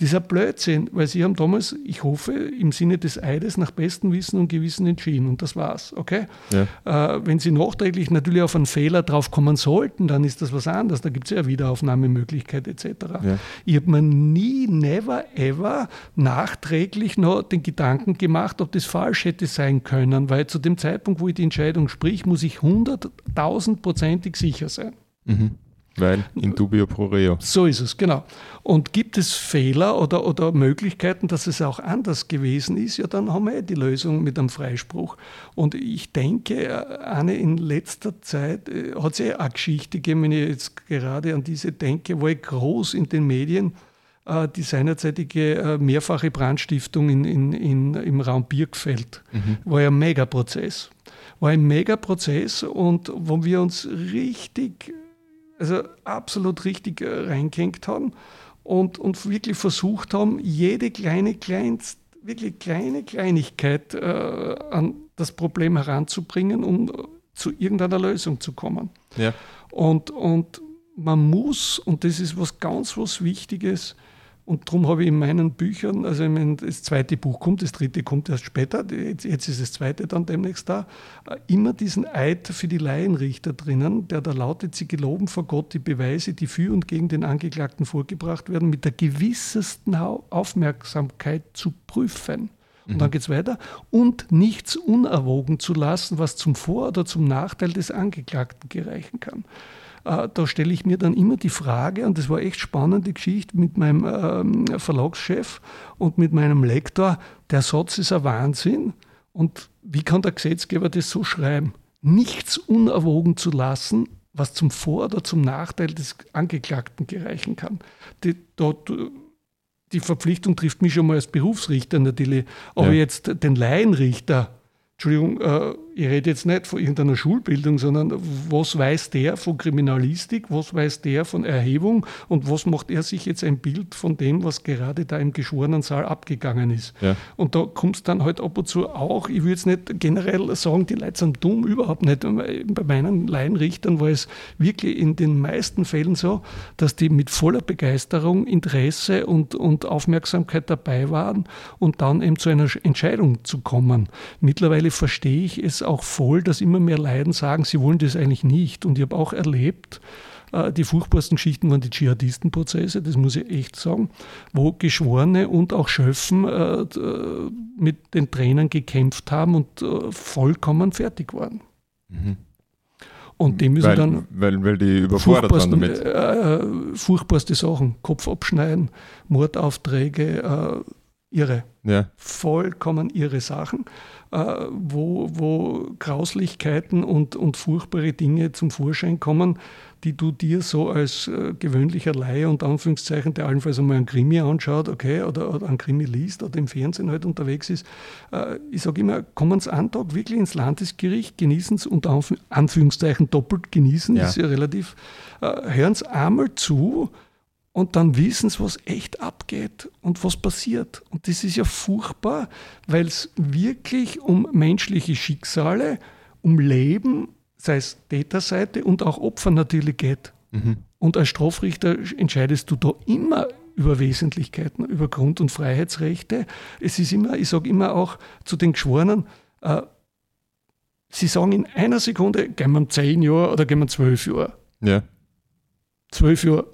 dieser Blödsinn, weil sie haben damals, ich hoffe, im Sinne des Eides nach bestem Wissen und Gewissen entschieden und das war's, okay? Ja. Äh, wenn sie nachträglich natürlich auf einen Fehler drauf kommen sollten, dann ist das was anderes, da gibt es ja Wiederaufnahmemöglichkeit etc. Ja. Ich habe mir nie, never, ever nachträglich noch den Gedanken gemacht, ob das falsch hätte sein können, weil zu dem Zeitpunkt, wo ich die Entscheidung sprich, muss ich hunderttausendprozentig sicher sein. Mhm. Weil in dubio pro reo. So ist es, genau. Und gibt es Fehler oder, oder Möglichkeiten, dass es auch anders gewesen ist, ja, dann haben wir eh die Lösung mit einem Freispruch. Und ich denke, eine in letzter Zeit äh, hat es eh eine Geschichte gegeben, wenn ich jetzt gerade an diese denke, wo ich groß in den Medien äh, die seinerzeitige äh, mehrfache Brandstiftung in, in, in, im Raum Birkfeld mhm. war ja ein Megaprozess. War ein Megaprozess und wo wir uns richtig also absolut richtig äh, reingehängt haben und, und wirklich versucht haben, jede kleine, kleinst, wirklich kleine Kleinigkeit äh, an das Problem heranzubringen, um zu irgendeiner Lösung zu kommen. Ja. Und, und man muss, und das ist was ganz was Wichtiges, und darum habe ich in meinen Büchern, also wenn das zweite Buch kommt, das dritte kommt erst später, jetzt, jetzt ist das zweite dann demnächst da, äh, immer diesen Eid für die Laienrichter drinnen, der da lautet, sie geloben vor Gott die Beweise, die für und gegen den Angeklagten vorgebracht werden, mit der gewissesten Aufmerksamkeit zu prüfen. Und dann mhm. geht es weiter. Und nichts unerwogen zu lassen, was zum Vor- oder zum Nachteil des Angeklagten gereichen kann. Äh, da stelle ich mir dann immer die Frage, und das war echt spannende Geschichte mit meinem ähm, Verlagschef und mit meinem Lektor, der Satz ist ein Wahnsinn. Und wie kann der Gesetzgeber das so schreiben? Nichts unerwogen zu lassen, was zum Vor- oder zum Nachteil des Angeklagten gereichen kann. Die, dort, die Verpflichtung trifft mich schon mal als Berufsrichter natürlich, aber ja. jetzt den Laienrichter Entschuldigung, äh, ich rede jetzt nicht von irgendeiner Schulbildung, sondern was weiß der von Kriminalistik, was weiß der von Erhebung und was macht er sich jetzt ein Bild von dem, was gerade da im Geschworenensaal abgegangen ist. Ja. Und da kommt es dann halt ab und zu auch, ich würde jetzt nicht generell sagen, die Leute sind dumm, überhaupt nicht. Bei meinen Laienrichtern war es wirklich in den meisten Fällen so, dass die mit voller Begeisterung, Interesse und, und Aufmerksamkeit dabei waren und dann eben zu einer Entscheidung zu kommen. Mittlerweile verstehe ich es auch voll, dass immer mehr Leiden sagen, sie wollen das eigentlich nicht. Und ich habe auch erlebt, äh, die furchtbarsten Geschichten waren die Dschihadistenprozesse, das muss ich echt sagen, wo Geschworene und auch Schöffen äh, mit den Trainern gekämpft haben und äh, vollkommen fertig waren. Mhm. Und die müssen weil, dann. Weil, weil die überfordert waren damit. Äh, furchtbarste Sachen, Kopf abschneiden, Mordaufträge, äh, irre. Ja. Vollkommen irre Sachen. Äh, wo, wo Grauslichkeiten und, und furchtbare Dinge zum Vorschein kommen, die du dir so als äh, gewöhnlicher Laie und Anführungszeichen, der allenfalls einmal einen Krimi anschaut, okay, oder, oder einen Krimi liest oder im Fernsehen halt unterwegs ist. Äh, ich sage immer, kommen Sie einen Tag wirklich ins Landesgericht, genießen es unter Anführungszeichen doppelt genießen, ja. ist ja relativ, hören Sie einmal zu, und dann wissen sie, was echt abgeht und was passiert. Und das ist ja furchtbar, weil es wirklich um menschliche Schicksale, um Leben, sei es Täterseite und auch Opfer natürlich geht. Mhm. Und als Strafrichter entscheidest du da immer über Wesentlichkeiten, über Grund- und Freiheitsrechte. Es ist immer, ich sage immer auch zu den Geschworenen, äh, sie sagen in einer Sekunde, gehen wir zehn Jahre oder gehen wir zwölf Jahre. Ja. Zwölf Jahre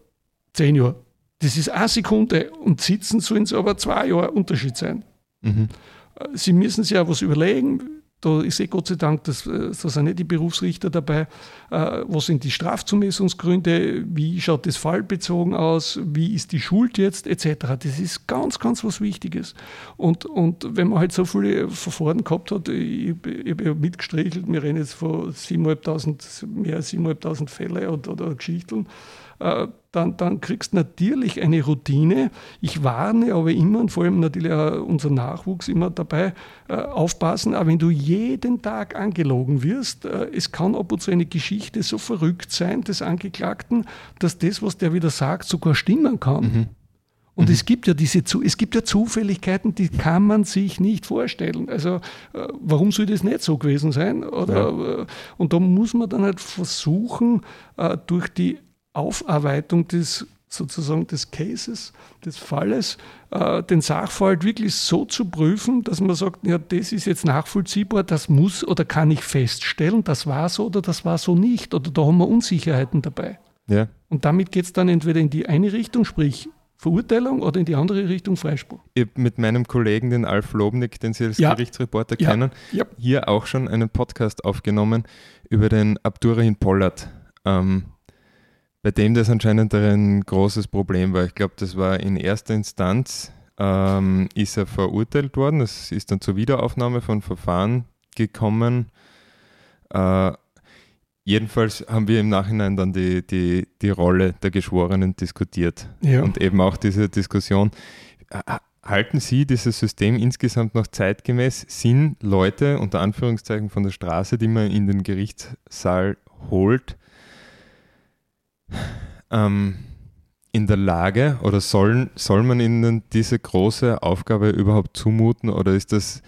zehn Jahre. Das ist eine Sekunde und sitzen sollen es aber zwei Jahre Unterschied sein. Mhm. Sie müssen sich ja was überlegen. Da ist eh Gott sei Dank, das, da sind nicht die Berufsrichter dabei. Äh, was sind die Strafzumessungsgründe? Wie schaut das fallbezogen aus? Wie ist die Schuld jetzt? Etc. Das ist ganz, ganz was Wichtiges. Und, und wenn man halt so viele Verfahren gehabt hat, ich, ich habe ja mitgestrichelt, wir reden jetzt von 7.500, mehr als 7.500 Fälle oder, oder Geschichten. Äh, dann, dann kriegst du natürlich eine Routine. Ich warne aber immer, und vor allem natürlich auch unser Nachwuchs immer dabei, äh, aufpassen, aber wenn du jeden Tag angelogen wirst, äh, es kann ab und zu eine Geschichte so verrückt sein des Angeklagten, dass das, was der wieder sagt, sogar stimmen kann. Mhm. Und mhm. es gibt ja diese, es gibt ja Zufälligkeiten, die kann man sich nicht vorstellen. Also warum soll das nicht so gewesen sein? Oder, ja. Und da muss man dann halt versuchen, durch die Aufarbeitung des sozusagen des Cases, des Falles, äh, den Sachverhalt wirklich so zu prüfen, dass man sagt, ja, das ist jetzt nachvollziehbar, das muss oder kann ich feststellen, das war so oder das war so nicht oder da haben wir Unsicherheiten dabei. Ja. Und damit geht es dann entweder in die eine Richtung, sprich Verurteilung oder in die andere Richtung Freispruch. Ich habe mit meinem Kollegen, den Alf Lobnick, den Sie als ja. Gerichtsreporter ja. kennen, ja. hier auch schon einen Podcast aufgenommen über den Abdurrahim Pollard. Ähm, bei dem das anscheinend ein großes Problem war. Ich glaube, das war in erster Instanz, ähm, ist er verurteilt worden. Es ist dann zur Wiederaufnahme von Verfahren gekommen. Äh, jedenfalls haben wir im Nachhinein dann die, die, die Rolle der Geschworenen diskutiert. Ja. Und eben auch diese Diskussion. Halten Sie dieses System insgesamt noch zeitgemäß? Sind Leute unter Anführungszeichen von der Straße, die man in den Gerichtssaal holt, ähm, in der Lage oder sollen, soll man ihnen diese große Aufgabe überhaupt zumuten oder ist das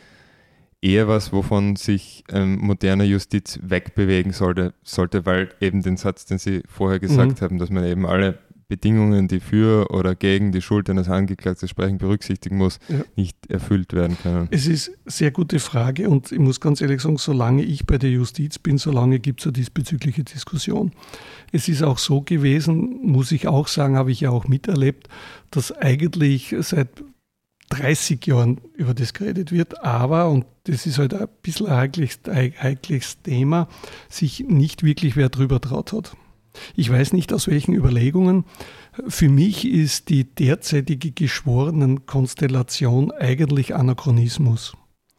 eher was, wovon sich ähm, moderne Justiz wegbewegen sollte, sollte, weil eben den Satz, den Sie vorher gesagt mhm. haben, dass man eben alle Bedingungen, die für oder gegen die Schuld eines Angeklagten sprechen, berücksichtigen muss, ja. nicht erfüllt werden können? Es ist eine sehr gute Frage und ich muss ganz ehrlich sagen, solange ich bei der Justiz bin, solange gibt es eine diesbezügliche Diskussion. Es ist auch so gewesen, muss ich auch sagen, habe ich ja auch miterlebt, dass eigentlich seit 30 Jahren über das geredet wird, aber, und das ist halt ein bisschen ein heikles, heikles Thema, sich nicht wirklich wer drüber traut hat. Ich weiß nicht aus welchen Überlegungen. Für mich ist die derzeitige Geschworenenkonstellation eigentlich Anachronismus.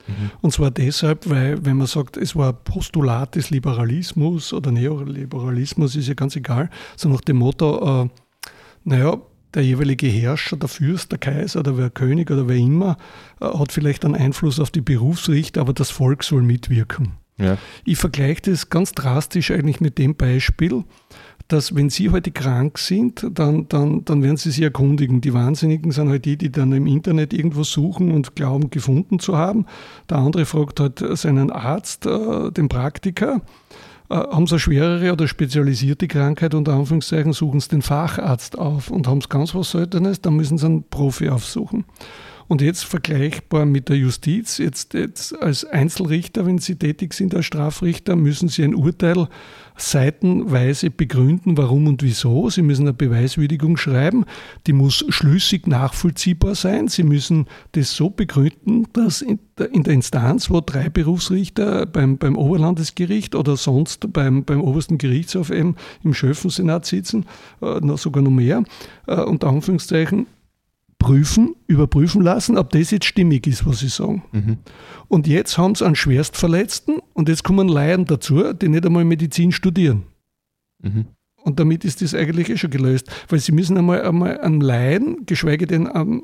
Mhm. Und zwar deshalb, weil, wenn man sagt, es war Postulat des Liberalismus oder Neoliberalismus, ist ja ganz egal, so nach dem Motto, äh, naja, der jeweilige Herrscher, der Fürst, der Kaiser oder wer König oder wer immer, äh, hat vielleicht einen Einfluss auf die Berufsrichter, aber das Volk soll mitwirken. Ja. Ich vergleiche das ganz drastisch eigentlich mit dem Beispiel, dass wenn Sie heute krank sind, dann, dann, dann werden Sie sich erkundigen. Die Wahnsinnigen sind halt die, die dann im Internet irgendwo suchen und glauben, gefunden zu haben. Der andere fragt halt seinen Arzt, äh, den Praktiker. Äh, haben sie eine schwerere oder spezialisierte Krankheit, unter Anführungszeichen, suchen sie den Facharzt auf und haben es ganz was Seltenes, dann müssen sie einen Profi aufsuchen. Und jetzt vergleichbar mit der Justiz, jetzt, jetzt als Einzelrichter, wenn Sie tätig sind als Strafrichter, müssen Sie ein Urteil seitenweise begründen, warum und wieso. Sie müssen eine Beweiswürdigung schreiben, die muss schlüssig nachvollziehbar sein. Sie müssen das so begründen, dass in der, in der Instanz, wo drei Berufsrichter beim, beim Oberlandesgericht oder sonst beim, beim obersten Gerichtshof eben im Schöffensenat sitzen, äh, sogar noch mehr, äh, unter Anführungszeichen, prüfen, überprüfen lassen, ob das jetzt stimmig ist, was sie sagen. Mhm. Und jetzt haben sie einen Schwerstverletzten und jetzt kommen Laien dazu, die nicht einmal Medizin studieren. Mhm. Und damit ist das eigentlich eh schon gelöst, weil sie müssen einmal, einmal einem Laien, geschweige denn einem,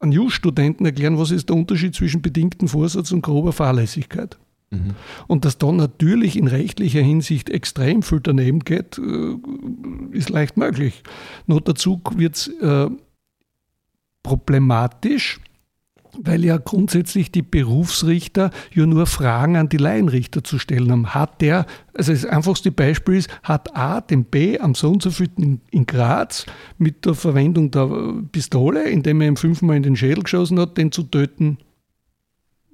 einem Just-Studenten erklären, was ist der Unterschied zwischen bedingtem Vorsatz und grober Fahrlässigkeit. Mhm. Und dass da natürlich in rechtlicher Hinsicht extrem viel daneben geht, äh, ist leicht möglich. Nur dazu wird es äh, problematisch, weil ja grundsätzlich die Berufsrichter ja nur Fragen an die Laienrichter zu stellen haben. Hat der, also das einfachste Beispiel ist, hat A den B am so und so in Graz mit der Verwendung der Pistole, indem er ihm fünfmal in den Schädel geschossen hat, den zu töten,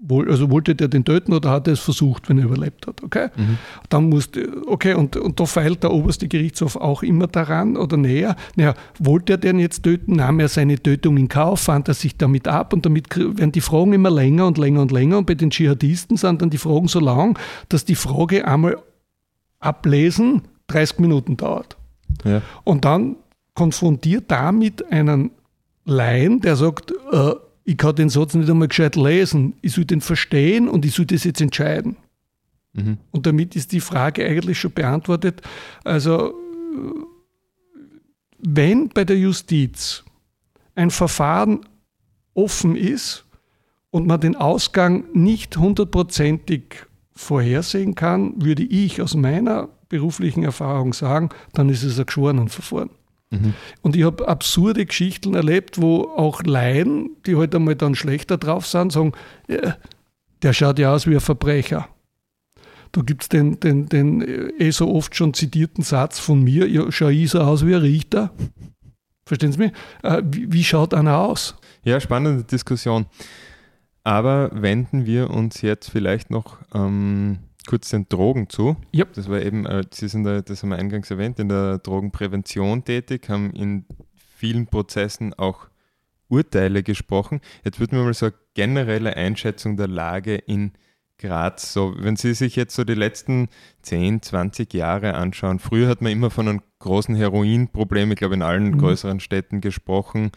also wollte der den töten oder hat er es versucht, wenn er überlebt hat, okay? Mhm. Dann musste, okay, und, und da feilt der oberste Gerichtshof auch immer daran oder näher. Naja, wollte er den jetzt töten, nahm er seine Tötung in Kauf, fand er sich damit ab und damit werden die Fragen immer länger und länger und länger und bei den Dschihadisten sind dann die Fragen so lang, dass die Frage einmal ablesen 30 Minuten dauert. Ja. Und dann konfrontiert damit einen Laien, der sagt, äh, ich kann den Satz nicht einmal gescheit lesen. Ich soll den verstehen und ich soll das jetzt entscheiden. Mhm. Und damit ist die Frage eigentlich schon beantwortet. Also, wenn bei der Justiz ein Verfahren offen ist und man den Ausgang nicht hundertprozentig vorhersehen kann, würde ich aus meiner beruflichen Erfahrung sagen, dann ist es ein Geschworenenverfahren. Und ich habe absurde Geschichten erlebt, wo auch Laien, die halt einmal dann schlechter drauf sind, sagen, der schaut ja aus wie ein Verbrecher. Da gibt es den, den, den eh so oft schon zitierten Satz von mir, ja, schau ich so aus wie ein Richter. Verstehen Sie mich? Äh, wie, wie schaut einer aus? Ja, spannende Diskussion. Aber wenden wir uns jetzt vielleicht noch ähm, kurz den Drogen zu. Yep. Das war eben, äh, Sie sind da, das haben wir eingangs erwähnt, in der Drogenprävention tätig, haben in vielen Prozessen auch Urteile gesprochen. Jetzt würden wir mal so eine generelle Einschätzung der Lage in Graz. So, wenn Sie sich jetzt so die letzten 10, 20 Jahre anschauen, früher hat man immer von einem großen Heroinproblem, ich glaube in allen mhm. größeren Städten gesprochen.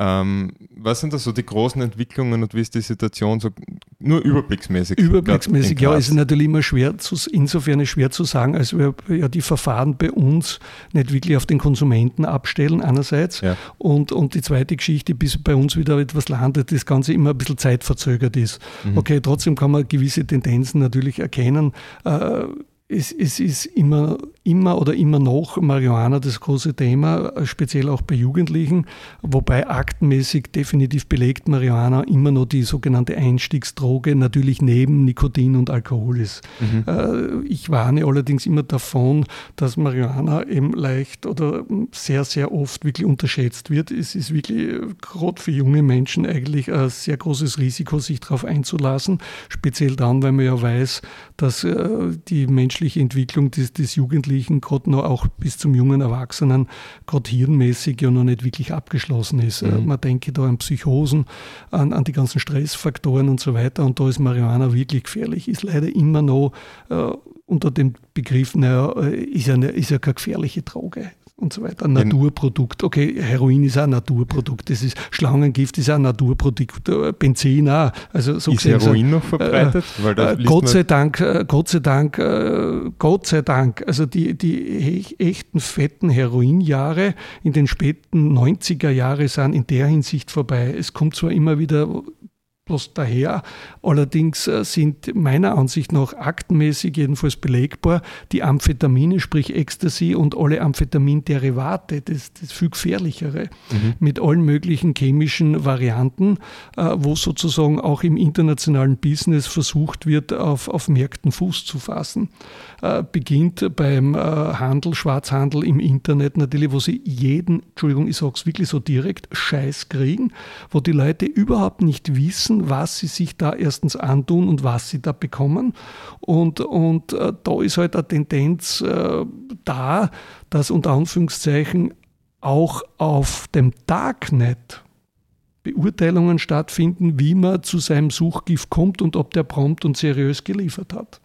Ähm, was sind da so die großen Entwicklungen und wie ist die Situation so nur überblicksmäßig? Überblicksmäßig, ja, ist natürlich immer schwer zu, insofern schwer zu sagen, als wir ja die Verfahren bei uns nicht wirklich auf den Konsumenten abstellen einerseits ja. und, und die zweite Geschichte, bis bei uns wieder etwas landet, das Ganze immer ein bisschen zeitverzögert ist. Mhm. Okay, trotzdem kann man gewisse Tendenzen natürlich erkennen. Äh, es, es, ist immer immer oder immer noch Marihuana das große Thema, speziell auch bei Jugendlichen, wobei aktenmäßig definitiv belegt Marihuana immer noch die sogenannte Einstiegsdroge, natürlich neben Nikotin und Alkohol ist. Mhm. Äh, ich warne allerdings immer davon, dass Marihuana eben leicht oder sehr, sehr oft wirklich unterschätzt wird. Es ist wirklich gerade für junge Menschen eigentlich ein sehr großes Risiko, sich darauf einzulassen, speziell dann, weil man ja weiß, dass äh, die menschliche Entwicklung des, des Jugendlichen, gerade noch auch bis zum jungen Erwachsenen, gerade hirnmäßig ja noch nicht wirklich abgeschlossen ist. Äh, mhm. Man denke da an Psychosen, an, an die ganzen Stressfaktoren und so weiter. Und da ist Marihuana wirklich gefährlich, ist leider immer noch äh, unter dem Begriff, naja, äh, ist ja, ist ja keine gefährliche Droge und so weiter. Naturprodukt. Okay, Heroin ist auch ein Naturprodukt. Das ist Schlangengift ist auch ein Naturprodukt. Äh, Benzin auch. Also so ist Heroin so, noch verbreitet? Äh, Gott sei Dank, äh, Gott sei Dank, äh, Gott sei Dank. Also die, die echten fetten Heroinjahre in den späten 90er Jahren sind in der Hinsicht vorbei. Es kommt zwar immer wieder bloß daher. Allerdings äh, sind meiner Ansicht nach aktenmäßig jedenfalls belegbar die Amphetamine, sprich Ecstasy und alle Amphetaminderivate, das, das viel gefährlichere, mhm. mit allen möglichen chemischen Varianten, äh, wo sozusagen auch im internationalen Business versucht wird, auf, auf Märkten Fuß zu fassen. Äh, beginnt beim Handel, Schwarzhandel im Internet natürlich, wo sie jeden, Entschuldigung, ich sage es wirklich so direkt, Scheiß kriegen, wo die Leute überhaupt nicht wissen, was sie sich da erstens antun und was sie da bekommen. Und, und äh, da ist halt eine Tendenz äh, da, dass unter Anführungszeichen auch auf dem Darknet Beurteilungen stattfinden, wie man zu seinem Suchgift kommt und ob der prompt und seriös geliefert hat.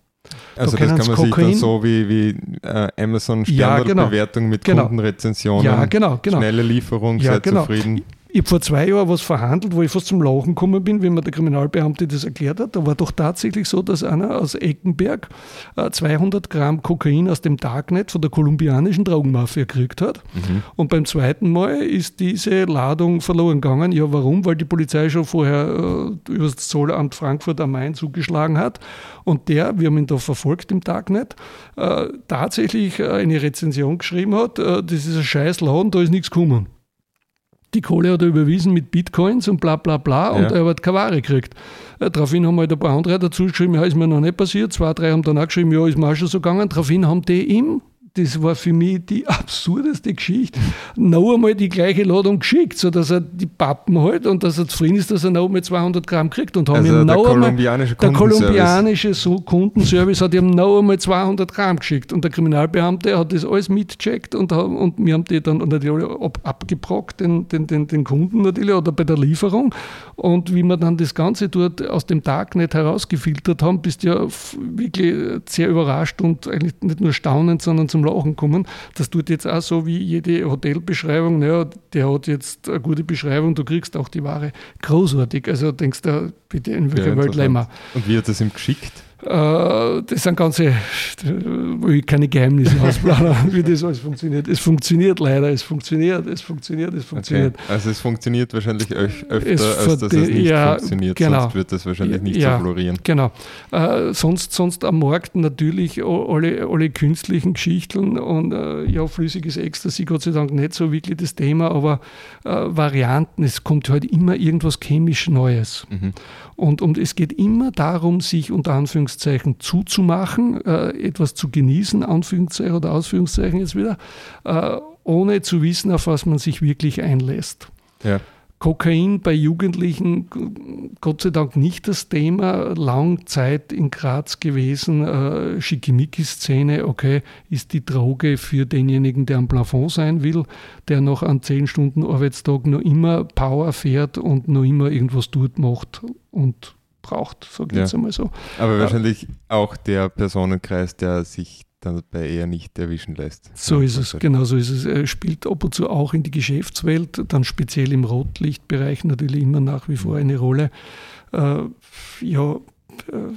Also da das kann man Kokain, sich dann so wie, wie äh, Amazon Standardbewertung ja, genau, mit genau, Kundenrezensionen, ja, genau, genau. schnelle Lieferung, ja, sehr genau. zufrieden. Ich habe vor zwei Jahren was verhandelt, wo ich fast zum Lachen gekommen bin, wie mir der Kriminalbeamte das erklärt hat. Da war doch tatsächlich so, dass einer aus Eckenberg 200 äh, Gramm Kokain aus dem Darknet von der kolumbianischen Drogenmafia gekriegt hat. Mhm. Und beim zweiten Mal ist diese Ladung verloren gegangen. Ja, warum? Weil die Polizei schon vorher äh, über das Zollamt Frankfurt am Main zugeschlagen hat. Und der, wir haben ihn da verfolgt im Darknet, äh, tatsächlich äh, eine Rezension geschrieben hat, äh, das ist ein scheiß Laden, da ist nichts gekommen die Kohle hat er überwiesen mit Bitcoins und bla bla bla ja. und er hat keine Ware gekriegt. Äh, daraufhin haben halt ein paar andere dazu geschrieben, ja, ist mir noch nicht passiert. Zwei, drei haben dann auch geschrieben, ja, ist mir auch schon so gegangen. Daraufhin haben die ihm das war für mich die absurdeste Geschichte, noch einmal die gleiche Ladung geschickt, sodass er die Pappen halt und dass er zufrieden ist, dass er noch einmal 200 Gramm kriegt. Und haben also ihm noch einmal, der kolumbianische Kundenservice hat ihm noch einmal 200 Gramm geschickt. Und der Kriminalbeamte hat das alles mitgecheckt und, und wir haben die dann natürlich ab, abgebrockt, den, den, den, den Kunden natürlich, oder bei der Lieferung. Und wie wir dann das Ganze dort aus dem Darknet herausgefiltert haben, bist du ja wirklich sehr überrascht und eigentlich nicht nur staunend, sondern zum Lachen kommen. Das tut jetzt auch so wie jede Hotelbeschreibung. Naja, der hat jetzt eine gute Beschreibung, du kriegst auch die Ware. Großartig. Also denkst du, bitte, in welcher ja, Welt leben wir? Und wie hat das ihm geschickt? Äh, das sind ganze, wo ich keine Geheimnisse ausplaudern, wie das alles funktioniert. Es funktioniert leider, es funktioniert, es funktioniert, es funktioniert. Okay. Also es funktioniert wahrscheinlich öfter, es als dass es nicht ja, funktioniert, genau. sonst wird das wahrscheinlich nicht ja, so florieren. Genau. Äh, sonst, sonst am Markt natürlich alle, alle künstlichen Geschichten und äh, ja, flüssiges Ecstasy, Gott sei Dank nicht so wirklich das Thema, aber äh, Varianten, es kommt halt immer irgendwas chemisch Neues. Mhm. Und, und es geht immer darum, sich unter Anführungszeichen zuzumachen, äh, etwas zu genießen, Anführungszeichen oder Ausführungszeichen jetzt wieder, äh, ohne zu wissen, auf was man sich wirklich einlässt. Ja. Kokain bei Jugendlichen, Gott sei Dank nicht das Thema, lang Zeit in Graz gewesen, äh, Schickimicki-Szene, okay, ist die Droge für denjenigen, der am Plafond sein will, der noch an 10 Stunden Arbeitstag noch immer Power fährt und noch immer irgendwas dort macht und braucht, sage ich ja. jetzt einmal so. Aber wahrscheinlich auch der Personenkreis, der sich dabei eher nicht erwischen lässt. So ist es, genau so ist es. Er spielt ab und zu auch in die Geschäftswelt, dann speziell im Rotlichtbereich natürlich immer nach wie vor eine Rolle. Äh, ja, äh,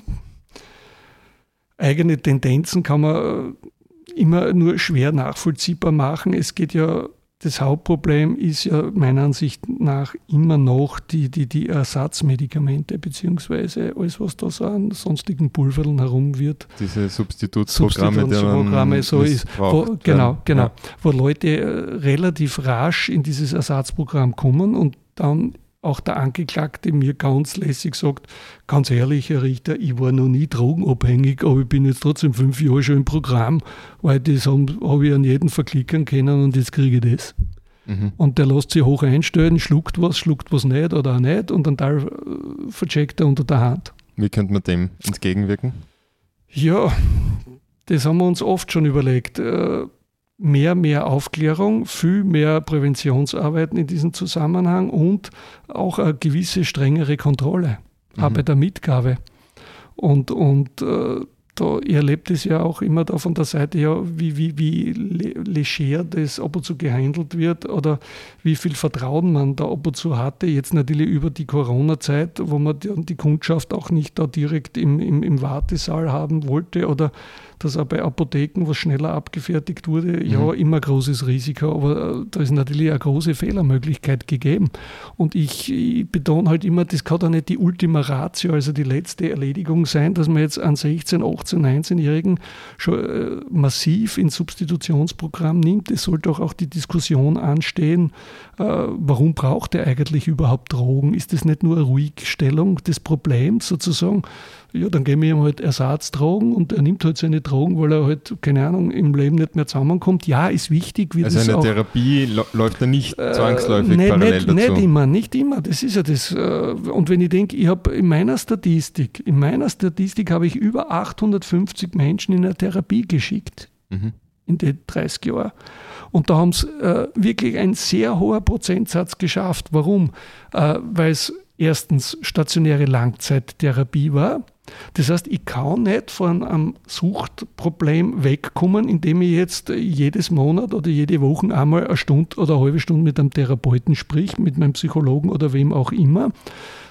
eigene Tendenzen kann man äh, immer nur schwer nachvollziehbar machen. Es geht ja das Hauptproblem ist ja meiner Ansicht nach immer noch die, die, die Ersatzmedikamente, beziehungsweise alles, was da so an sonstigen Pulverln herum wird. Diese Substitutsprogramme, Substitutsprogramme so ist. Wo, genau, genau. Ja. Wo Leute äh, relativ rasch in dieses Ersatzprogramm kommen und dann auch der Angeklagte mir ganz lässig sagt, ganz ehrlich, Herr Richter, ich war noch nie drogenabhängig, aber ich bin jetzt trotzdem fünf Jahre schon im Programm, weil das habe hab ich an jeden verklickern können und jetzt kriege ich das. Mhm. Und der lässt sich hoch einstellen, schluckt was, schluckt was nicht oder auch nicht und dann Teil äh, vercheckt er unter der Hand. Wie könnte man dem entgegenwirken? Ja, das haben wir uns oft schon überlegt. Äh, mehr, mehr Aufklärung, viel mehr Präventionsarbeiten in diesem Zusammenhang und auch eine gewisse strengere Kontrolle, mhm. auch bei der Mitgabe. Und, und äh, da, ihr erlebt es ja auch immer da von der Seite, ja, wie, wie, wie leger das ab und zu gehandelt wird oder wie viel Vertrauen man da ab und zu hatte. Jetzt natürlich über die Corona-Zeit, wo man die, die Kundschaft auch nicht da direkt im, im, im Wartesaal haben wollte oder dass auch bei Apotheken, was schneller abgefertigt wurde, mhm. ja, immer großes Risiko, aber äh, da ist natürlich eine große Fehlermöglichkeit gegeben. Und ich, ich betone halt immer, das kann doch nicht die Ultima Ratio, also die letzte Erledigung sein, dass man jetzt an 16, 18, 19-Jährigen schon äh, massiv ins Substitutionsprogramm nimmt. Es sollte auch, auch die Diskussion anstehen, äh, warum braucht er eigentlich überhaupt Drogen? Ist das nicht nur eine Ruhigstellung des Problems sozusagen? Ja, dann geben wir ihm halt Ersatzdrogen und er nimmt halt seine Drogen, weil er halt, keine Ahnung, im Leben nicht mehr zusammenkommt. Ja, ist wichtig. Wie also eine auch, Therapie läuft da nicht äh, zwangsläufig nicht, parallel nicht, dazu? Nicht immer, nicht immer. Das ist ja das. Äh, und wenn ich denke, ich habe in meiner Statistik, in meiner Statistik habe ich über 850 Menschen in eine Therapie geschickt. Mhm. In den 30 Jahren. Und da haben es äh, wirklich ein sehr hoher Prozentsatz geschafft. Warum? Äh, Weil es erstens stationäre Langzeittherapie war. Das heißt, ich kann nicht von einem Suchtproblem wegkommen, indem ich jetzt jedes Monat oder jede Woche einmal eine Stunde oder eine halbe Stunde mit einem Therapeuten sprich, mit meinem Psychologen oder wem auch immer,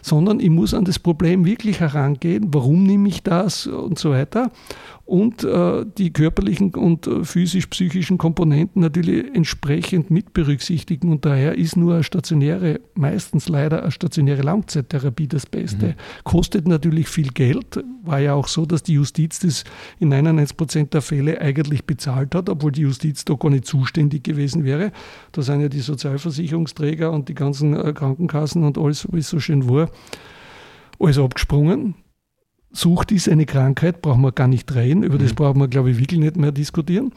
sondern ich muss an das Problem wirklich herangehen, warum nehme ich das und so weiter und äh, die körperlichen und äh, physisch-psychischen Komponenten natürlich entsprechend mit berücksichtigen. Und daher ist nur eine stationäre, meistens leider eine stationäre Langzeittherapie das Beste. Mhm. Kostet natürlich viel Geld. War ja auch so, dass die Justiz das in 99 Prozent der Fälle eigentlich bezahlt hat, obwohl die Justiz da gar nicht zuständig gewesen wäre. Da sind ja die Sozialversicherungsträger und die ganzen äh, Krankenkassen und alles, wie es so schön war, alles abgesprungen. Sucht ist eine Krankheit, brauchen wir gar nicht reden, über mhm. das brauchen wir, glaube ich, wirklich nicht mehr diskutieren.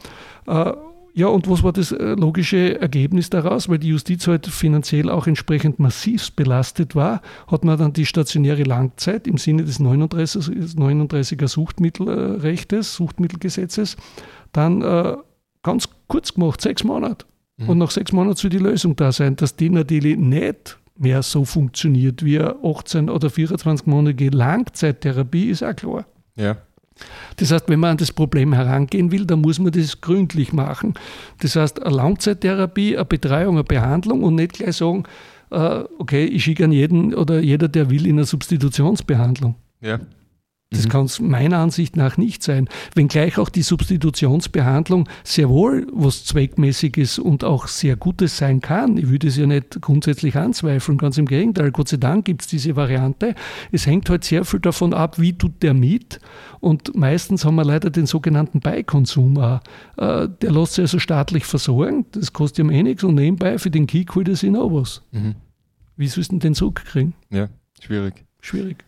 Ja, und was war das äh, logische Ergebnis daraus? Weil die Justiz halt finanziell auch entsprechend massiv belastet war, hat man dann die stationäre Langzeit im Sinne des 39, 39er Suchtmittelrechtes, Suchtmittelgesetzes, dann äh, ganz kurz gemacht, sechs Monate. Mhm. Und nach sechs Monaten soll die Lösung da sein, dass die natürlich nicht mehr so funktioniert wie eine 18 oder 24-monatige Langzeittherapie, ist auch klar. Ja. Das heißt, wenn man an das Problem herangehen will, dann muss man das gründlich machen. Das heißt, eine Langzeittherapie, eine Betreuung, eine Behandlung und nicht gleich sagen, äh, okay, ich schicke an jeden oder jeder, der will, in eine Substitutionsbehandlung. Ja. Das mhm. kann es meiner Ansicht nach nicht sein. Wenngleich auch die Substitutionsbehandlung sehr wohl was Zweckmäßiges und auch sehr Gutes sein kann. Ich würde es ja nicht grundsätzlich anzweifeln, ganz im Gegenteil. Gott sei Dank gibt es diese Variante. Es hängt halt sehr viel davon ab, wie tut der mit. Und meistens haben wir leider den sogenannten Beikonsum auch. Äh, der lässt sich also staatlich versorgen. Das kostet ihm eh nichts und nebenbei für den Kick holt er sich noch was. Mhm. Wie sollst du den Zug kriegen? Ja, schwierig. Schwierig.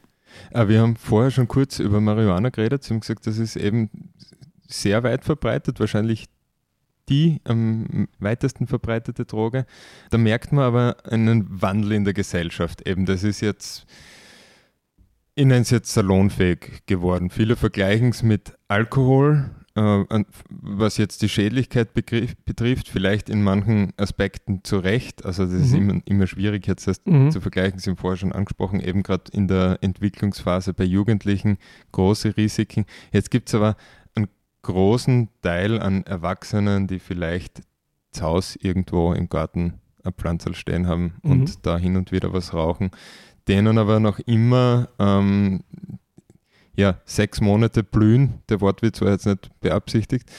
Äh, wir haben vorher schon kurz über Marihuana geredet. Sie haben gesagt, das ist eben sehr weit verbreitet, wahrscheinlich die am weitesten verbreitete Droge. Da merkt man aber einen Wandel in der Gesellschaft. Eben, das ist jetzt, ich nenne es jetzt salonfähig geworden. Viele vergleichen es mit Alkohol, was jetzt die Schädlichkeit betrifft, vielleicht in manchen Aspekten zu Recht. Also das mhm. ist immer, immer schwierig jetzt das mhm. zu vergleichen, Sie haben vorher schon angesprochen, eben gerade in der Entwicklungsphase bei Jugendlichen große Risiken. Jetzt gibt es aber einen großen Teil an Erwachsenen, die vielleicht zu Hause irgendwo im Garten ein Pflanzerl stehen haben mhm. und da hin und wieder was rauchen, denen aber noch immer ähm, ja, sechs Monate blühen. Der Wortwitz war jetzt nicht beabsichtigt.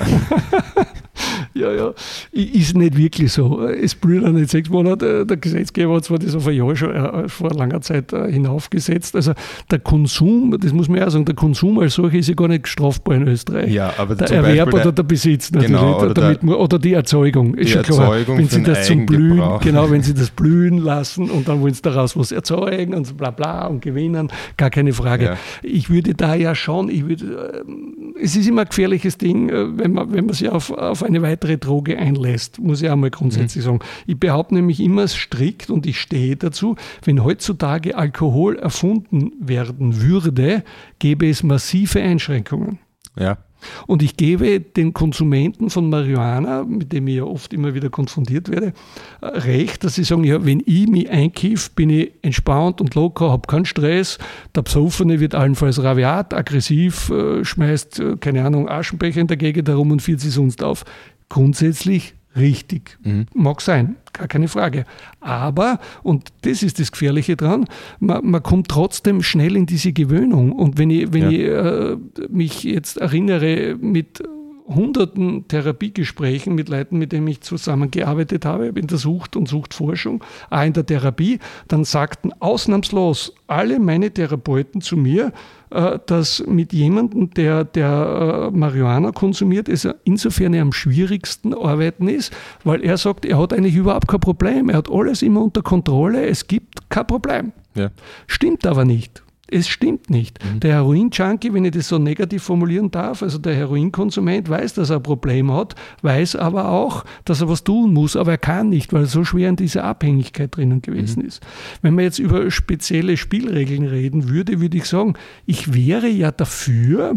Ja, ja. Ist nicht wirklich so. Es blüht auch nicht sechs Monate. Der Gesetzgeber hat zwar das auf ein Jahr schon äh, vor langer Zeit äh, hinaufgesetzt. Also der Konsum, das muss man ja sagen, der Konsum als solcher ist ja gar nicht strafbar in Österreich. Ja, aber der Erwerb oder der Besitz natürlich. Genau, oder, damit man, oder die Erzeugung. Ist die schon klar. Erzeugung Wenn sie das zum Blühen, genau, wenn sie das blühen lassen und dann wollen sie daraus was erzeugen und so bla bla und gewinnen, gar keine Frage. Ja. Ich würde da ja schon, ich würde, ähm, es ist immer ein gefährliches Ding, äh, wenn man, wenn man sich auf, auf eine weitere Droge einlässt, muss ich einmal grundsätzlich sagen. Ich behaupte nämlich immer strikt und ich stehe dazu, wenn heutzutage Alkohol erfunden werden würde, gäbe es massive Einschränkungen. Ja. Und ich gebe den Konsumenten von Marihuana, mit dem ich ja oft immer wieder konfrontiert werde, äh, recht, dass sie sagen, ja, wenn ich mich einkiff, bin ich entspannt und locker, habe keinen Stress. Der Besoffene wird allenfalls raviat, aggressiv, äh, schmeißt, äh, keine Ahnung, Aschenbecher in der Gegend herum und führt sich sonst auf. Grundsätzlich richtig. Mhm. Mag sein, gar keine Frage. Aber, und das ist das Gefährliche dran, man, man kommt trotzdem schnell in diese Gewöhnung. Und wenn ich, wenn Ja. ich äh, mich jetzt erinnere mit hunderten Therapiegesprächen mit Leuten, mit denen ich zusammengearbeitet habe, in der Sucht- und Suchtforschung, auch in der Therapie, dann sagten ausnahmslos alle meine Therapeuten zu mir, äh, dass mit jemandem, der, der äh, Marihuana konsumiert, es insofern am schwierigsten arbeiten ist, weil er sagt, er hat eigentlich überhaupt kein Problem, er hat alles immer unter Kontrolle, es gibt kein Problem. Ja. Stimmt aber nicht. Es stimmt nicht. Der Heroin-Junkie, wenn ich das so negativ formulieren darf, also der Heroinkonsument weiß, dass er ein Problem hat, weiß aber auch, dass er was tun muss, aber er kann nicht, weil er so schwer in dieser Abhängigkeit drinnen gewesen ist. Wenn man jetzt über spezielle Spielregeln reden würde, würde ich sagen, ich wäre ja dafür,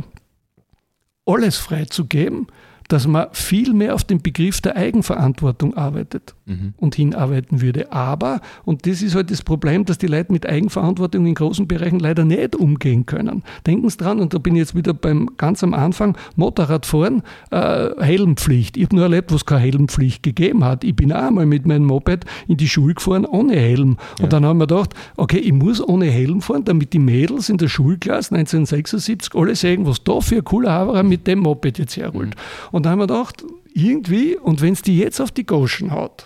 alles freizugeben, dass man viel mehr auf den Begriff der Eigenverantwortung arbeitet Mhm. und hinarbeiten würde. Aber, und das ist halt das Problem, dass die Leute mit Eigenverantwortung in großen Bereichen leider nicht umgehen können. Denken Sie dran, und da bin ich jetzt wieder beim ganz am Anfang, Motorradfahren, äh, Helmpflicht. Ich habe nur erlebt, wo es keine Helmpflicht gegeben hat. Ich bin auch einmal mit meinem Moped in die Schule gefahren ohne Helm. Ja. Und dann haben wir gedacht, okay, ich muss ohne Helm fahren, damit die Mädels in der Schulklasse 1976 alle sehen, was da für ein cooler Haberer mit dem Moped jetzt herholt. Und dann haben wir gedacht, irgendwie, und wenn es die jetzt auf die Goschen haut,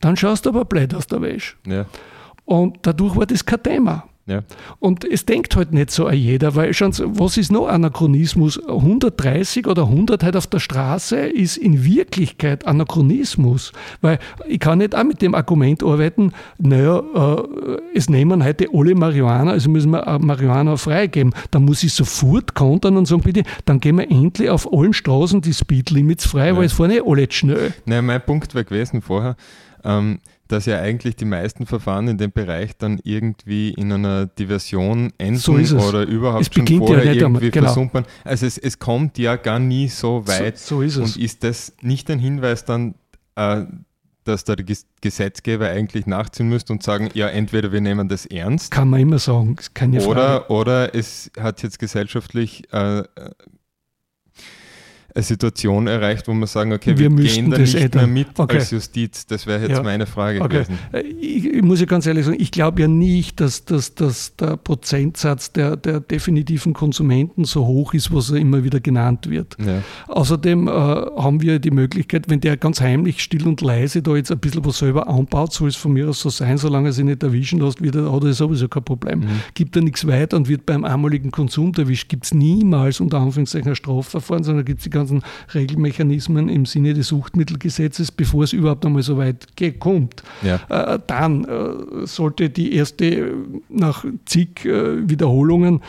dann schaust du aber blöd aus der Wäsche. Ja. Und dadurch war das kein Thema. Ja. Und es denkt halt nicht so an jeder, weil schon, was ist noch Anachronismus? 130 oder 100 halt auf der Straße ist in Wirklichkeit Anachronismus. Weil ich kann nicht auch mit dem Argument arbeiten, naja, äh, es nehmen heute alle Marihuana, also müssen wir auch Marihuana freigeben. Dann muss ich sofort kontern und sagen, bitte, dann gehen wir endlich auf allen Straßen die Speedlimits frei, Ja. weil es fahren eh alle zu schnell. Naja, mein Punkt wäre gewesen vorher, ähm, dass ja eigentlich die meisten Verfahren in dem Bereich dann irgendwie in einer Diversion enden So oder überhaupt Es schon ja vorher nicht einmal, irgendwie genau. versumpern. Also es, es kommt ja gar nie so weit. So, so ist es. Und ist das nicht ein Hinweis dann, äh, dass der Ges- Gesetzgeber eigentlich nachziehen müsste und sagen, ja, entweder wir nehmen das ernst Kann man immer sagen, ist keine Frage. oder, oder es hat jetzt gesellschaftlich äh, äh, eine Situation erreicht, wo wir sagen, okay, Wir wir, gehen da das nicht mehr ändern. mit Okay. als Justiz. Das wäre jetzt Ja. meine Frage Okay. gewesen. Äh, Ich, ich muss ja ganz ehrlich sagen, ich glaube ja nicht, dass, dass, dass der Prozentsatz der, der definitiven Konsumenten so hoch ist, was er immer wieder genannt wird. Ja. Außerdem äh, haben wir die Möglichkeit, wenn der ganz heimlich, still und leise da jetzt ein bisschen was selber anbaut, soll es von mir aus so sein, solange er sich nicht erwischen lässt, wird er, hat er sowieso kein Problem. Mhm. Gibt er nichts weiter und wird beim einmaligen Konsum erwischt, gibt es niemals unter Anführungszeichen ein Strafverfahren, sondern gibt es die ganzen Regelmechanismen im Sinne des Suchtmittelgesetzes, bevor es überhaupt einmal so weit kommt. Ja. Äh, dann äh, sollte die erste äh, nach zig Wiederholungen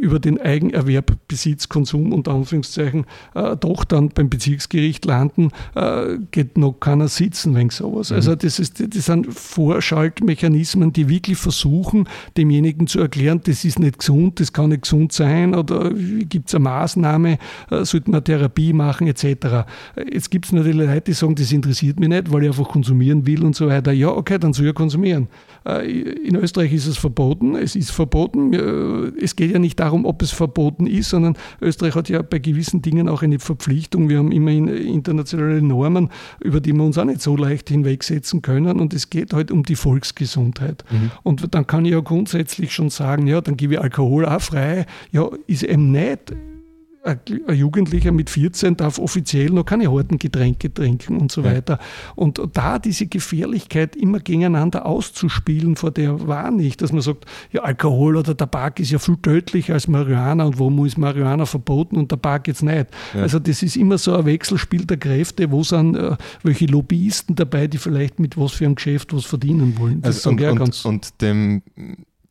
über den Eigenerwerb, Besitz, Konsum unter Anführungszeichen doch dann beim Bezirksgericht landen, geht noch keiner sitzen wegen sowas. Also das, ist, das sind Vorschaltmechanismen, die wirklich versuchen, demjenigen zu erklären, das ist nicht gesund, das kann nicht gesund sein oder gibt es eine Maßnahme, sollte man Therapie machen etc. Jetzt gibt es natürlich Leute, die sagen, das interessiert mich nicht, weil ich einfach konsumieren will und so weiter. Ja, okay, dann soll er konsumieren. Äh, In Österreich ist es verboten, es ist verboten. Äh, Es geht ja nicht darum, ob es verboten ist, sondern Österreich hat ja bei gewissen Dingen auch eine Verpflichtung. Wir haben immerhin internationale Normen, über die wir uns auch nicht so leicht hinwegsetzen können. Und es geht halt um die Volksgesundheit. Und dann kann ich ja grundsätzlich schon sagen, ja, dann gebe ich Alkohol auch frei. Ja, ist eben nicht ein Jugendlicher mit 14 darf offiziell noch keine harten Getränke trinken und so weiter. Und da diese Gefährlichkeit immer gegeneinander auszuspielen, vor der war nicht, dass man sagt, ja, Alkohol oder Tabak ist ja viel tödlicher als Marihuana und warum ist Marihuana verboten und Tabak jetzt nicht. Ja. Also das ist immer so ein Wechselspiel der Kräfte, wo sind äh, welche Lobbyisten dabei, die vielleicht mit was für einem Geschäft was verdienen wollen. Das also und, und, und dem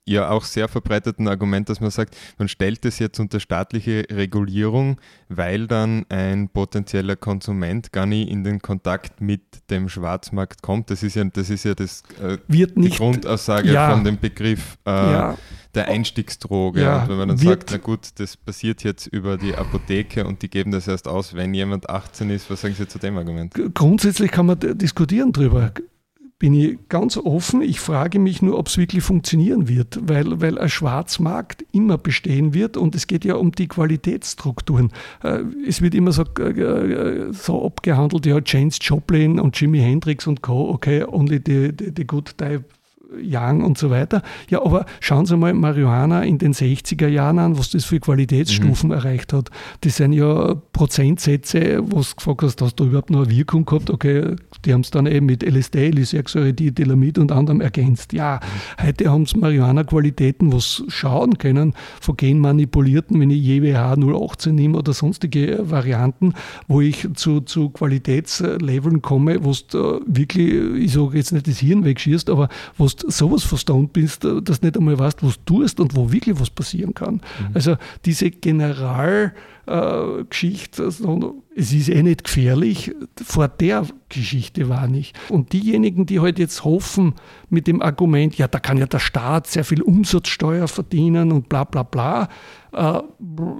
ja auch sehr verbreiteten Argument, dass man sagt, man stellt es jetzt unter staatliche Regulierung, weil dann ein potenzieller Konsument gar nie in den Kontakt mit dem Schwarzmarkt kommt. Das ist ja das, ist ja das äh, Wird nicht, die Grundaussage ja, von dem Begriff äh, ja, der Einstiegsdroge. Ja, und wenn man dann sagt, na gut, das passiert jetzt über die Apotheke und die geben das erst aus, wenn jemand 18 ist, was sagen Sie zu dem Argument? Grundsätzlich kann man diskutieren darüber bin ich ganz offen. Ich frage mich nur, ob es wirklich funktionieren wird, weil, weil ein Schwarzmarkt immer bestehen wird und es geht ja um die Qualitätsstrukturen. Äh, es wird immer so, äh, so abgehandelt, ja, James Joplin und Jimi Hendrix und Co., okay, only the, the, the good type Young und so weiter. Ja, aber schauen Sie mal Marihuana in den 60er Jahren an, was das für Qualitätsstufen mhm. erreicht hat. Das sind ja Prozentsätze, wo du gefragt hast, hast du überhaupt noch eine Wirkung gehabt? Okay, die haben es dann eben mit LSD, Lysergsäure-Diethylamid und anderem ergänzt. Ja, mhm. heute haben sie Marihuana-Qualitäten, was schauen können, von genmanipulierten, wenn ich JWH 018 nehme oder sonstige Varianten, wo ich zu, zu Qualitätsleveln komme, wo du wirklich, ich sage jetzt nicht das Hirn wegschießt, aber wo du sowas verstanden bist, dass du nicht einmal weißt, was du tust und wo wirklich was passieren kann. Mhm. Also diese Generalgeschichte, äh, also, es ist eh nicht gefährlich, vor der Geschichte war nicht. Und diejenigen, die halt jetzt hoffen mit dem Argument, ja, da kann ja der Staat sehr viel Umsatzsteuer verdienen und bla bla bla, äh,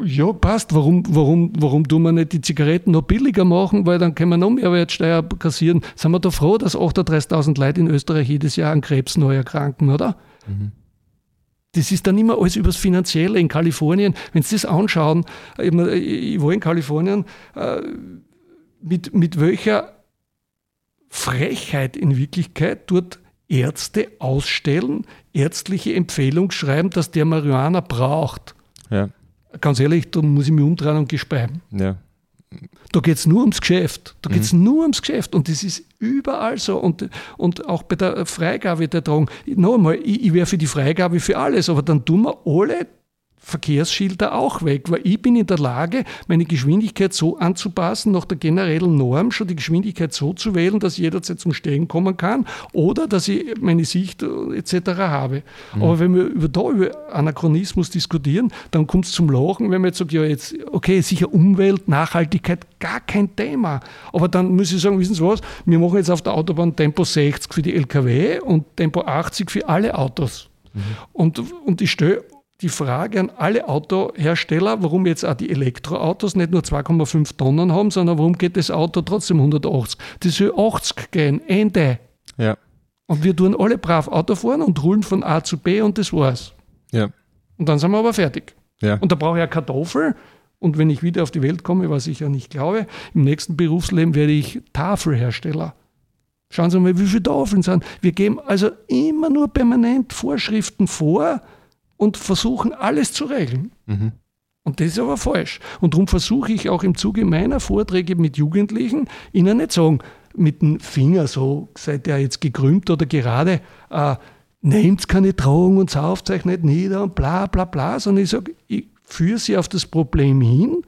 ja, passt, warum, warum, warum tun wir nicht die Zigaretten noch billiger machen, weil dann können wir noch Mehrwertsteuer kassieren. Sind wir da froh, dass 38.000 Leute in Österreich jedes Jahr an Krebs neu erkranken, oder? Mhm. Das ist dann immer alles übers Finanzielle in Kalifornien. Wenn Sie das anschauen, ich war in Kalifornien, äh, mit, mit welcher Frechheit in Wirklichkeit dort Ärzte ausstellen, ärztliche Empfehlung schreiben, dass der Marihuana braucht. Ja. Ganz ehrlich, da muss ich mich umdrehen und gespeiben. Ja. Da geht es nur ums Geschäft. Da geht es mhm. nur ums Geschäft. Und das ist überall so. Und, und auch bei der Freigabe der Drogen. Noch einmal, ich, ich wäre für die Freigabe für alles, aber dann tun wir alle Verkehrsschilder auch weg, weil ich bin in der Lage, meine Geschwindigkeit so anzupassen, nach der generellen Norm schon die Geschwindigkeit so zu wählen, dass ich jederzeit zum Stehen kommen kann oder dass ich meine Sicht äh, etc. habe. Mhm. Aber wenn wir über da über Anachronismus diskutieren, dann kommt es zum Lachen, wenn man jetzt sagt, ja jetzt, okay, sicher Umwelt, Nachhaltigkeit, gar kein Thema. Aber dann muss ich sagen, wissen Sie was, wir machen jetzt auf der Autobahn Tempo 60 für die Lkw und Tempo 80 für alle Autos. Mhm. Und, und ich stelle die Frage an alle Autohersteller, warum jetzt auch die Elektroautos nicht nur 2,5 Tonnen haben, sondern warum geht das Auto trotzdem 180? Das soll 80 gehen, Ende. Ja. Und wir tun alle brav Auto fahren und rollen von A zu B und das war's. Ja. Und dann sind wir aber fertig. Ja. Und da brauche ich ja Kartoffel. Und wenn ich wieder auf die Welt komme, was ich ja nicht glaube, im nächsten Berufsleben werde ich Tafelhersteller. Schauen Sie mal, wie viele Tafeln sind. Wir geben also immer nur permanent Vorschriften vor, und versuchen alles zu regeln. Mhm. Und das ist aber falsch. Und darum versuche ich auch im Zuge meiner Vorträge mit Jugendlichen, ihnen nicht sagen, mit dem Finger so, seid ihr jetzt gekrümmt oder gerade, äh, nehmt keine Drohung und sauft euch nicht nieder und bla bla bla, sondern ich sage, ich führe sie auf das Problem hin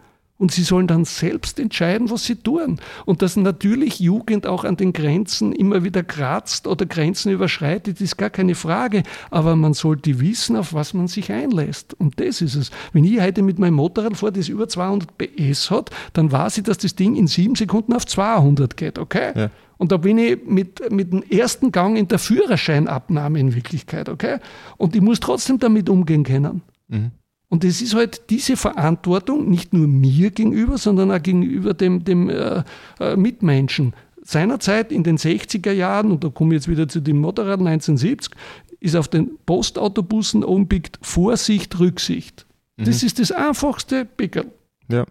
und sie sollen dann selbst entscheiden, was sie tun. Und dass natürlich Jugend auch an den Grenzen immer wieder kratzt oder Grenzen überschreitet, ist gar keine Frage. Aber man sollte wissen, auf was man sich einlässt. Und das ist es. Wenn ich heute mit meinem Motorrad fahre, das über 200 PS hat, dann weiß ich, dass das Ding in sieben Sekunden auf 200 geht. Okay? Ja. Und da bin ich mit, mit dem ersten Gang in der Führerscheinabnahme in Wirklichkeit. Okay? Und ich muss trotzdem damit umgehen können. Mhm. Und es ist halt diese Verantwortung nicht nur mir gegenüber, sondern auch gegenüber dem, dem äh, äh Mitmenschen. Seinerzeit in den 60er Jahren, und da komme ich jetzt wieder zu dem Motorrad 1970, ist auf den Postautobussen umbickt Vorsicht, Rücksicht. Mhm. Das ist das einfachste Pickel. Ja.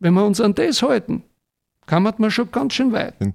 Wenn wir uns an das halten, kann man schon ganz schön weit. Ein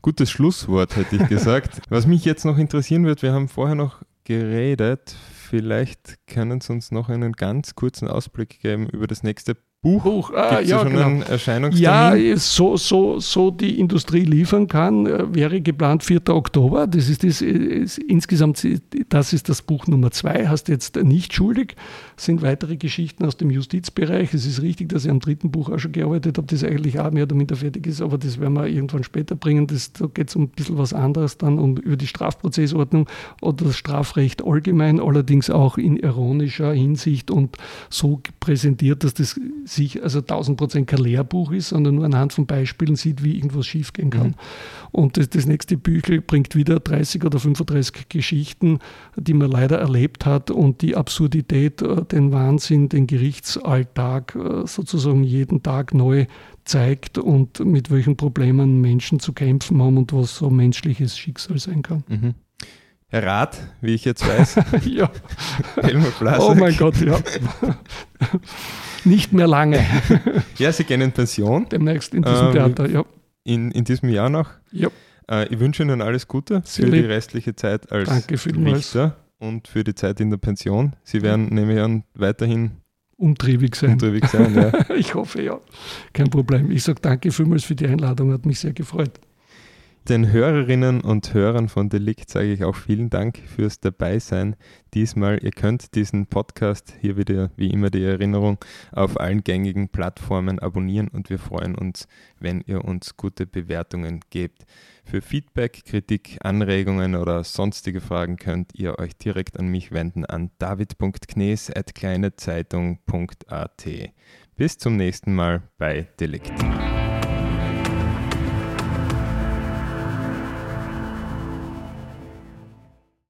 gutes Schlusswort, hätte ich gesagt. Was mich jetzt noch interessieren wird, wir haben vorher noch geredet, vielleicht können Sie uns noch einen ganz kurzen Ausblick geben über das nächste Buch? Buch. Ah, ja, schon genau. einen Erscheinungstermin? Ja, so, so, so die Industrie liefern kann, äh, wäre geplant 4. Oktober. Das ist, das ist insgesamt, das ist das Buch Nummer zwei. Hast jetzt nicht schuldig. sind weitere Geschichten aus dem Justizbereich. Es ist richtig, dass ich am dritten Buch auch schon gearbeitet habe, das eigentlich auch mehr oder minder fertig ist, aber das werden wir irgendwann später bringen. Das, da geht es um ein bisschen was anderes dann, um über die Strafprozessordnung oder das Strafrecht allgemein, allerdings auch in ironischer Hinsicht und so präsentiert, dass das sich also 1000 Prozent kein Lehrbuch ist, sondern nur anhand von Beispielen sieht, wie irgendwas schiefgehen kann. Mhm. Und das, das, nächste Büchel bringt wieder 30 oder 35 Geschichten, die man leider erlebt hat und die Absurdität, äh, den Wahnsinn, den Gerichtsalltag äh, sozusagen jeden Tag neu zeigt und mit welchen Problemen Menschen zu kämpfen haben und was so menschliches Schicksal sein kann. Mhm. Herr Rath, wie ich jetzt weiß. ja. Helmut Oh mein Gott, ja. Nicht mehr lange. ja, Sie gehen in Pension. Demnächst in diesem ähm, Theater, ja. In, in diesem Jahr noch. Ja. Äh, ich wünsche Ihnen alles Gute Sie für lieb. die restliche Zeit als Danke Richter und für die Zeit in der Pension. Sie werden nämlich an weiterhin umtriebig sein. Umtriebig sein, ja. ich hoffe, ja. Kein Problem. Ich sage danke vielmals für die Einladung, hat mich sehr gefreut. Den Hörerinnen und Hörern von Delikt sage ich auch vielen Dank fürs Dabeisein. Diesmal, ihr könnt diesen Podcast, hier wieder wie immer die Erinnerung, auf allen gängigen Plattformen abonnieren und wir freuen uns, wenn ihr uns gute Bewertungen gebt. Für Feedback, Kritik, Anregungen oder sonstige Fragen könnt ihr euch direkt an mich wenden an david.knes.kleinezeitung.at. Bis zum nächsten Mal bei Delikt.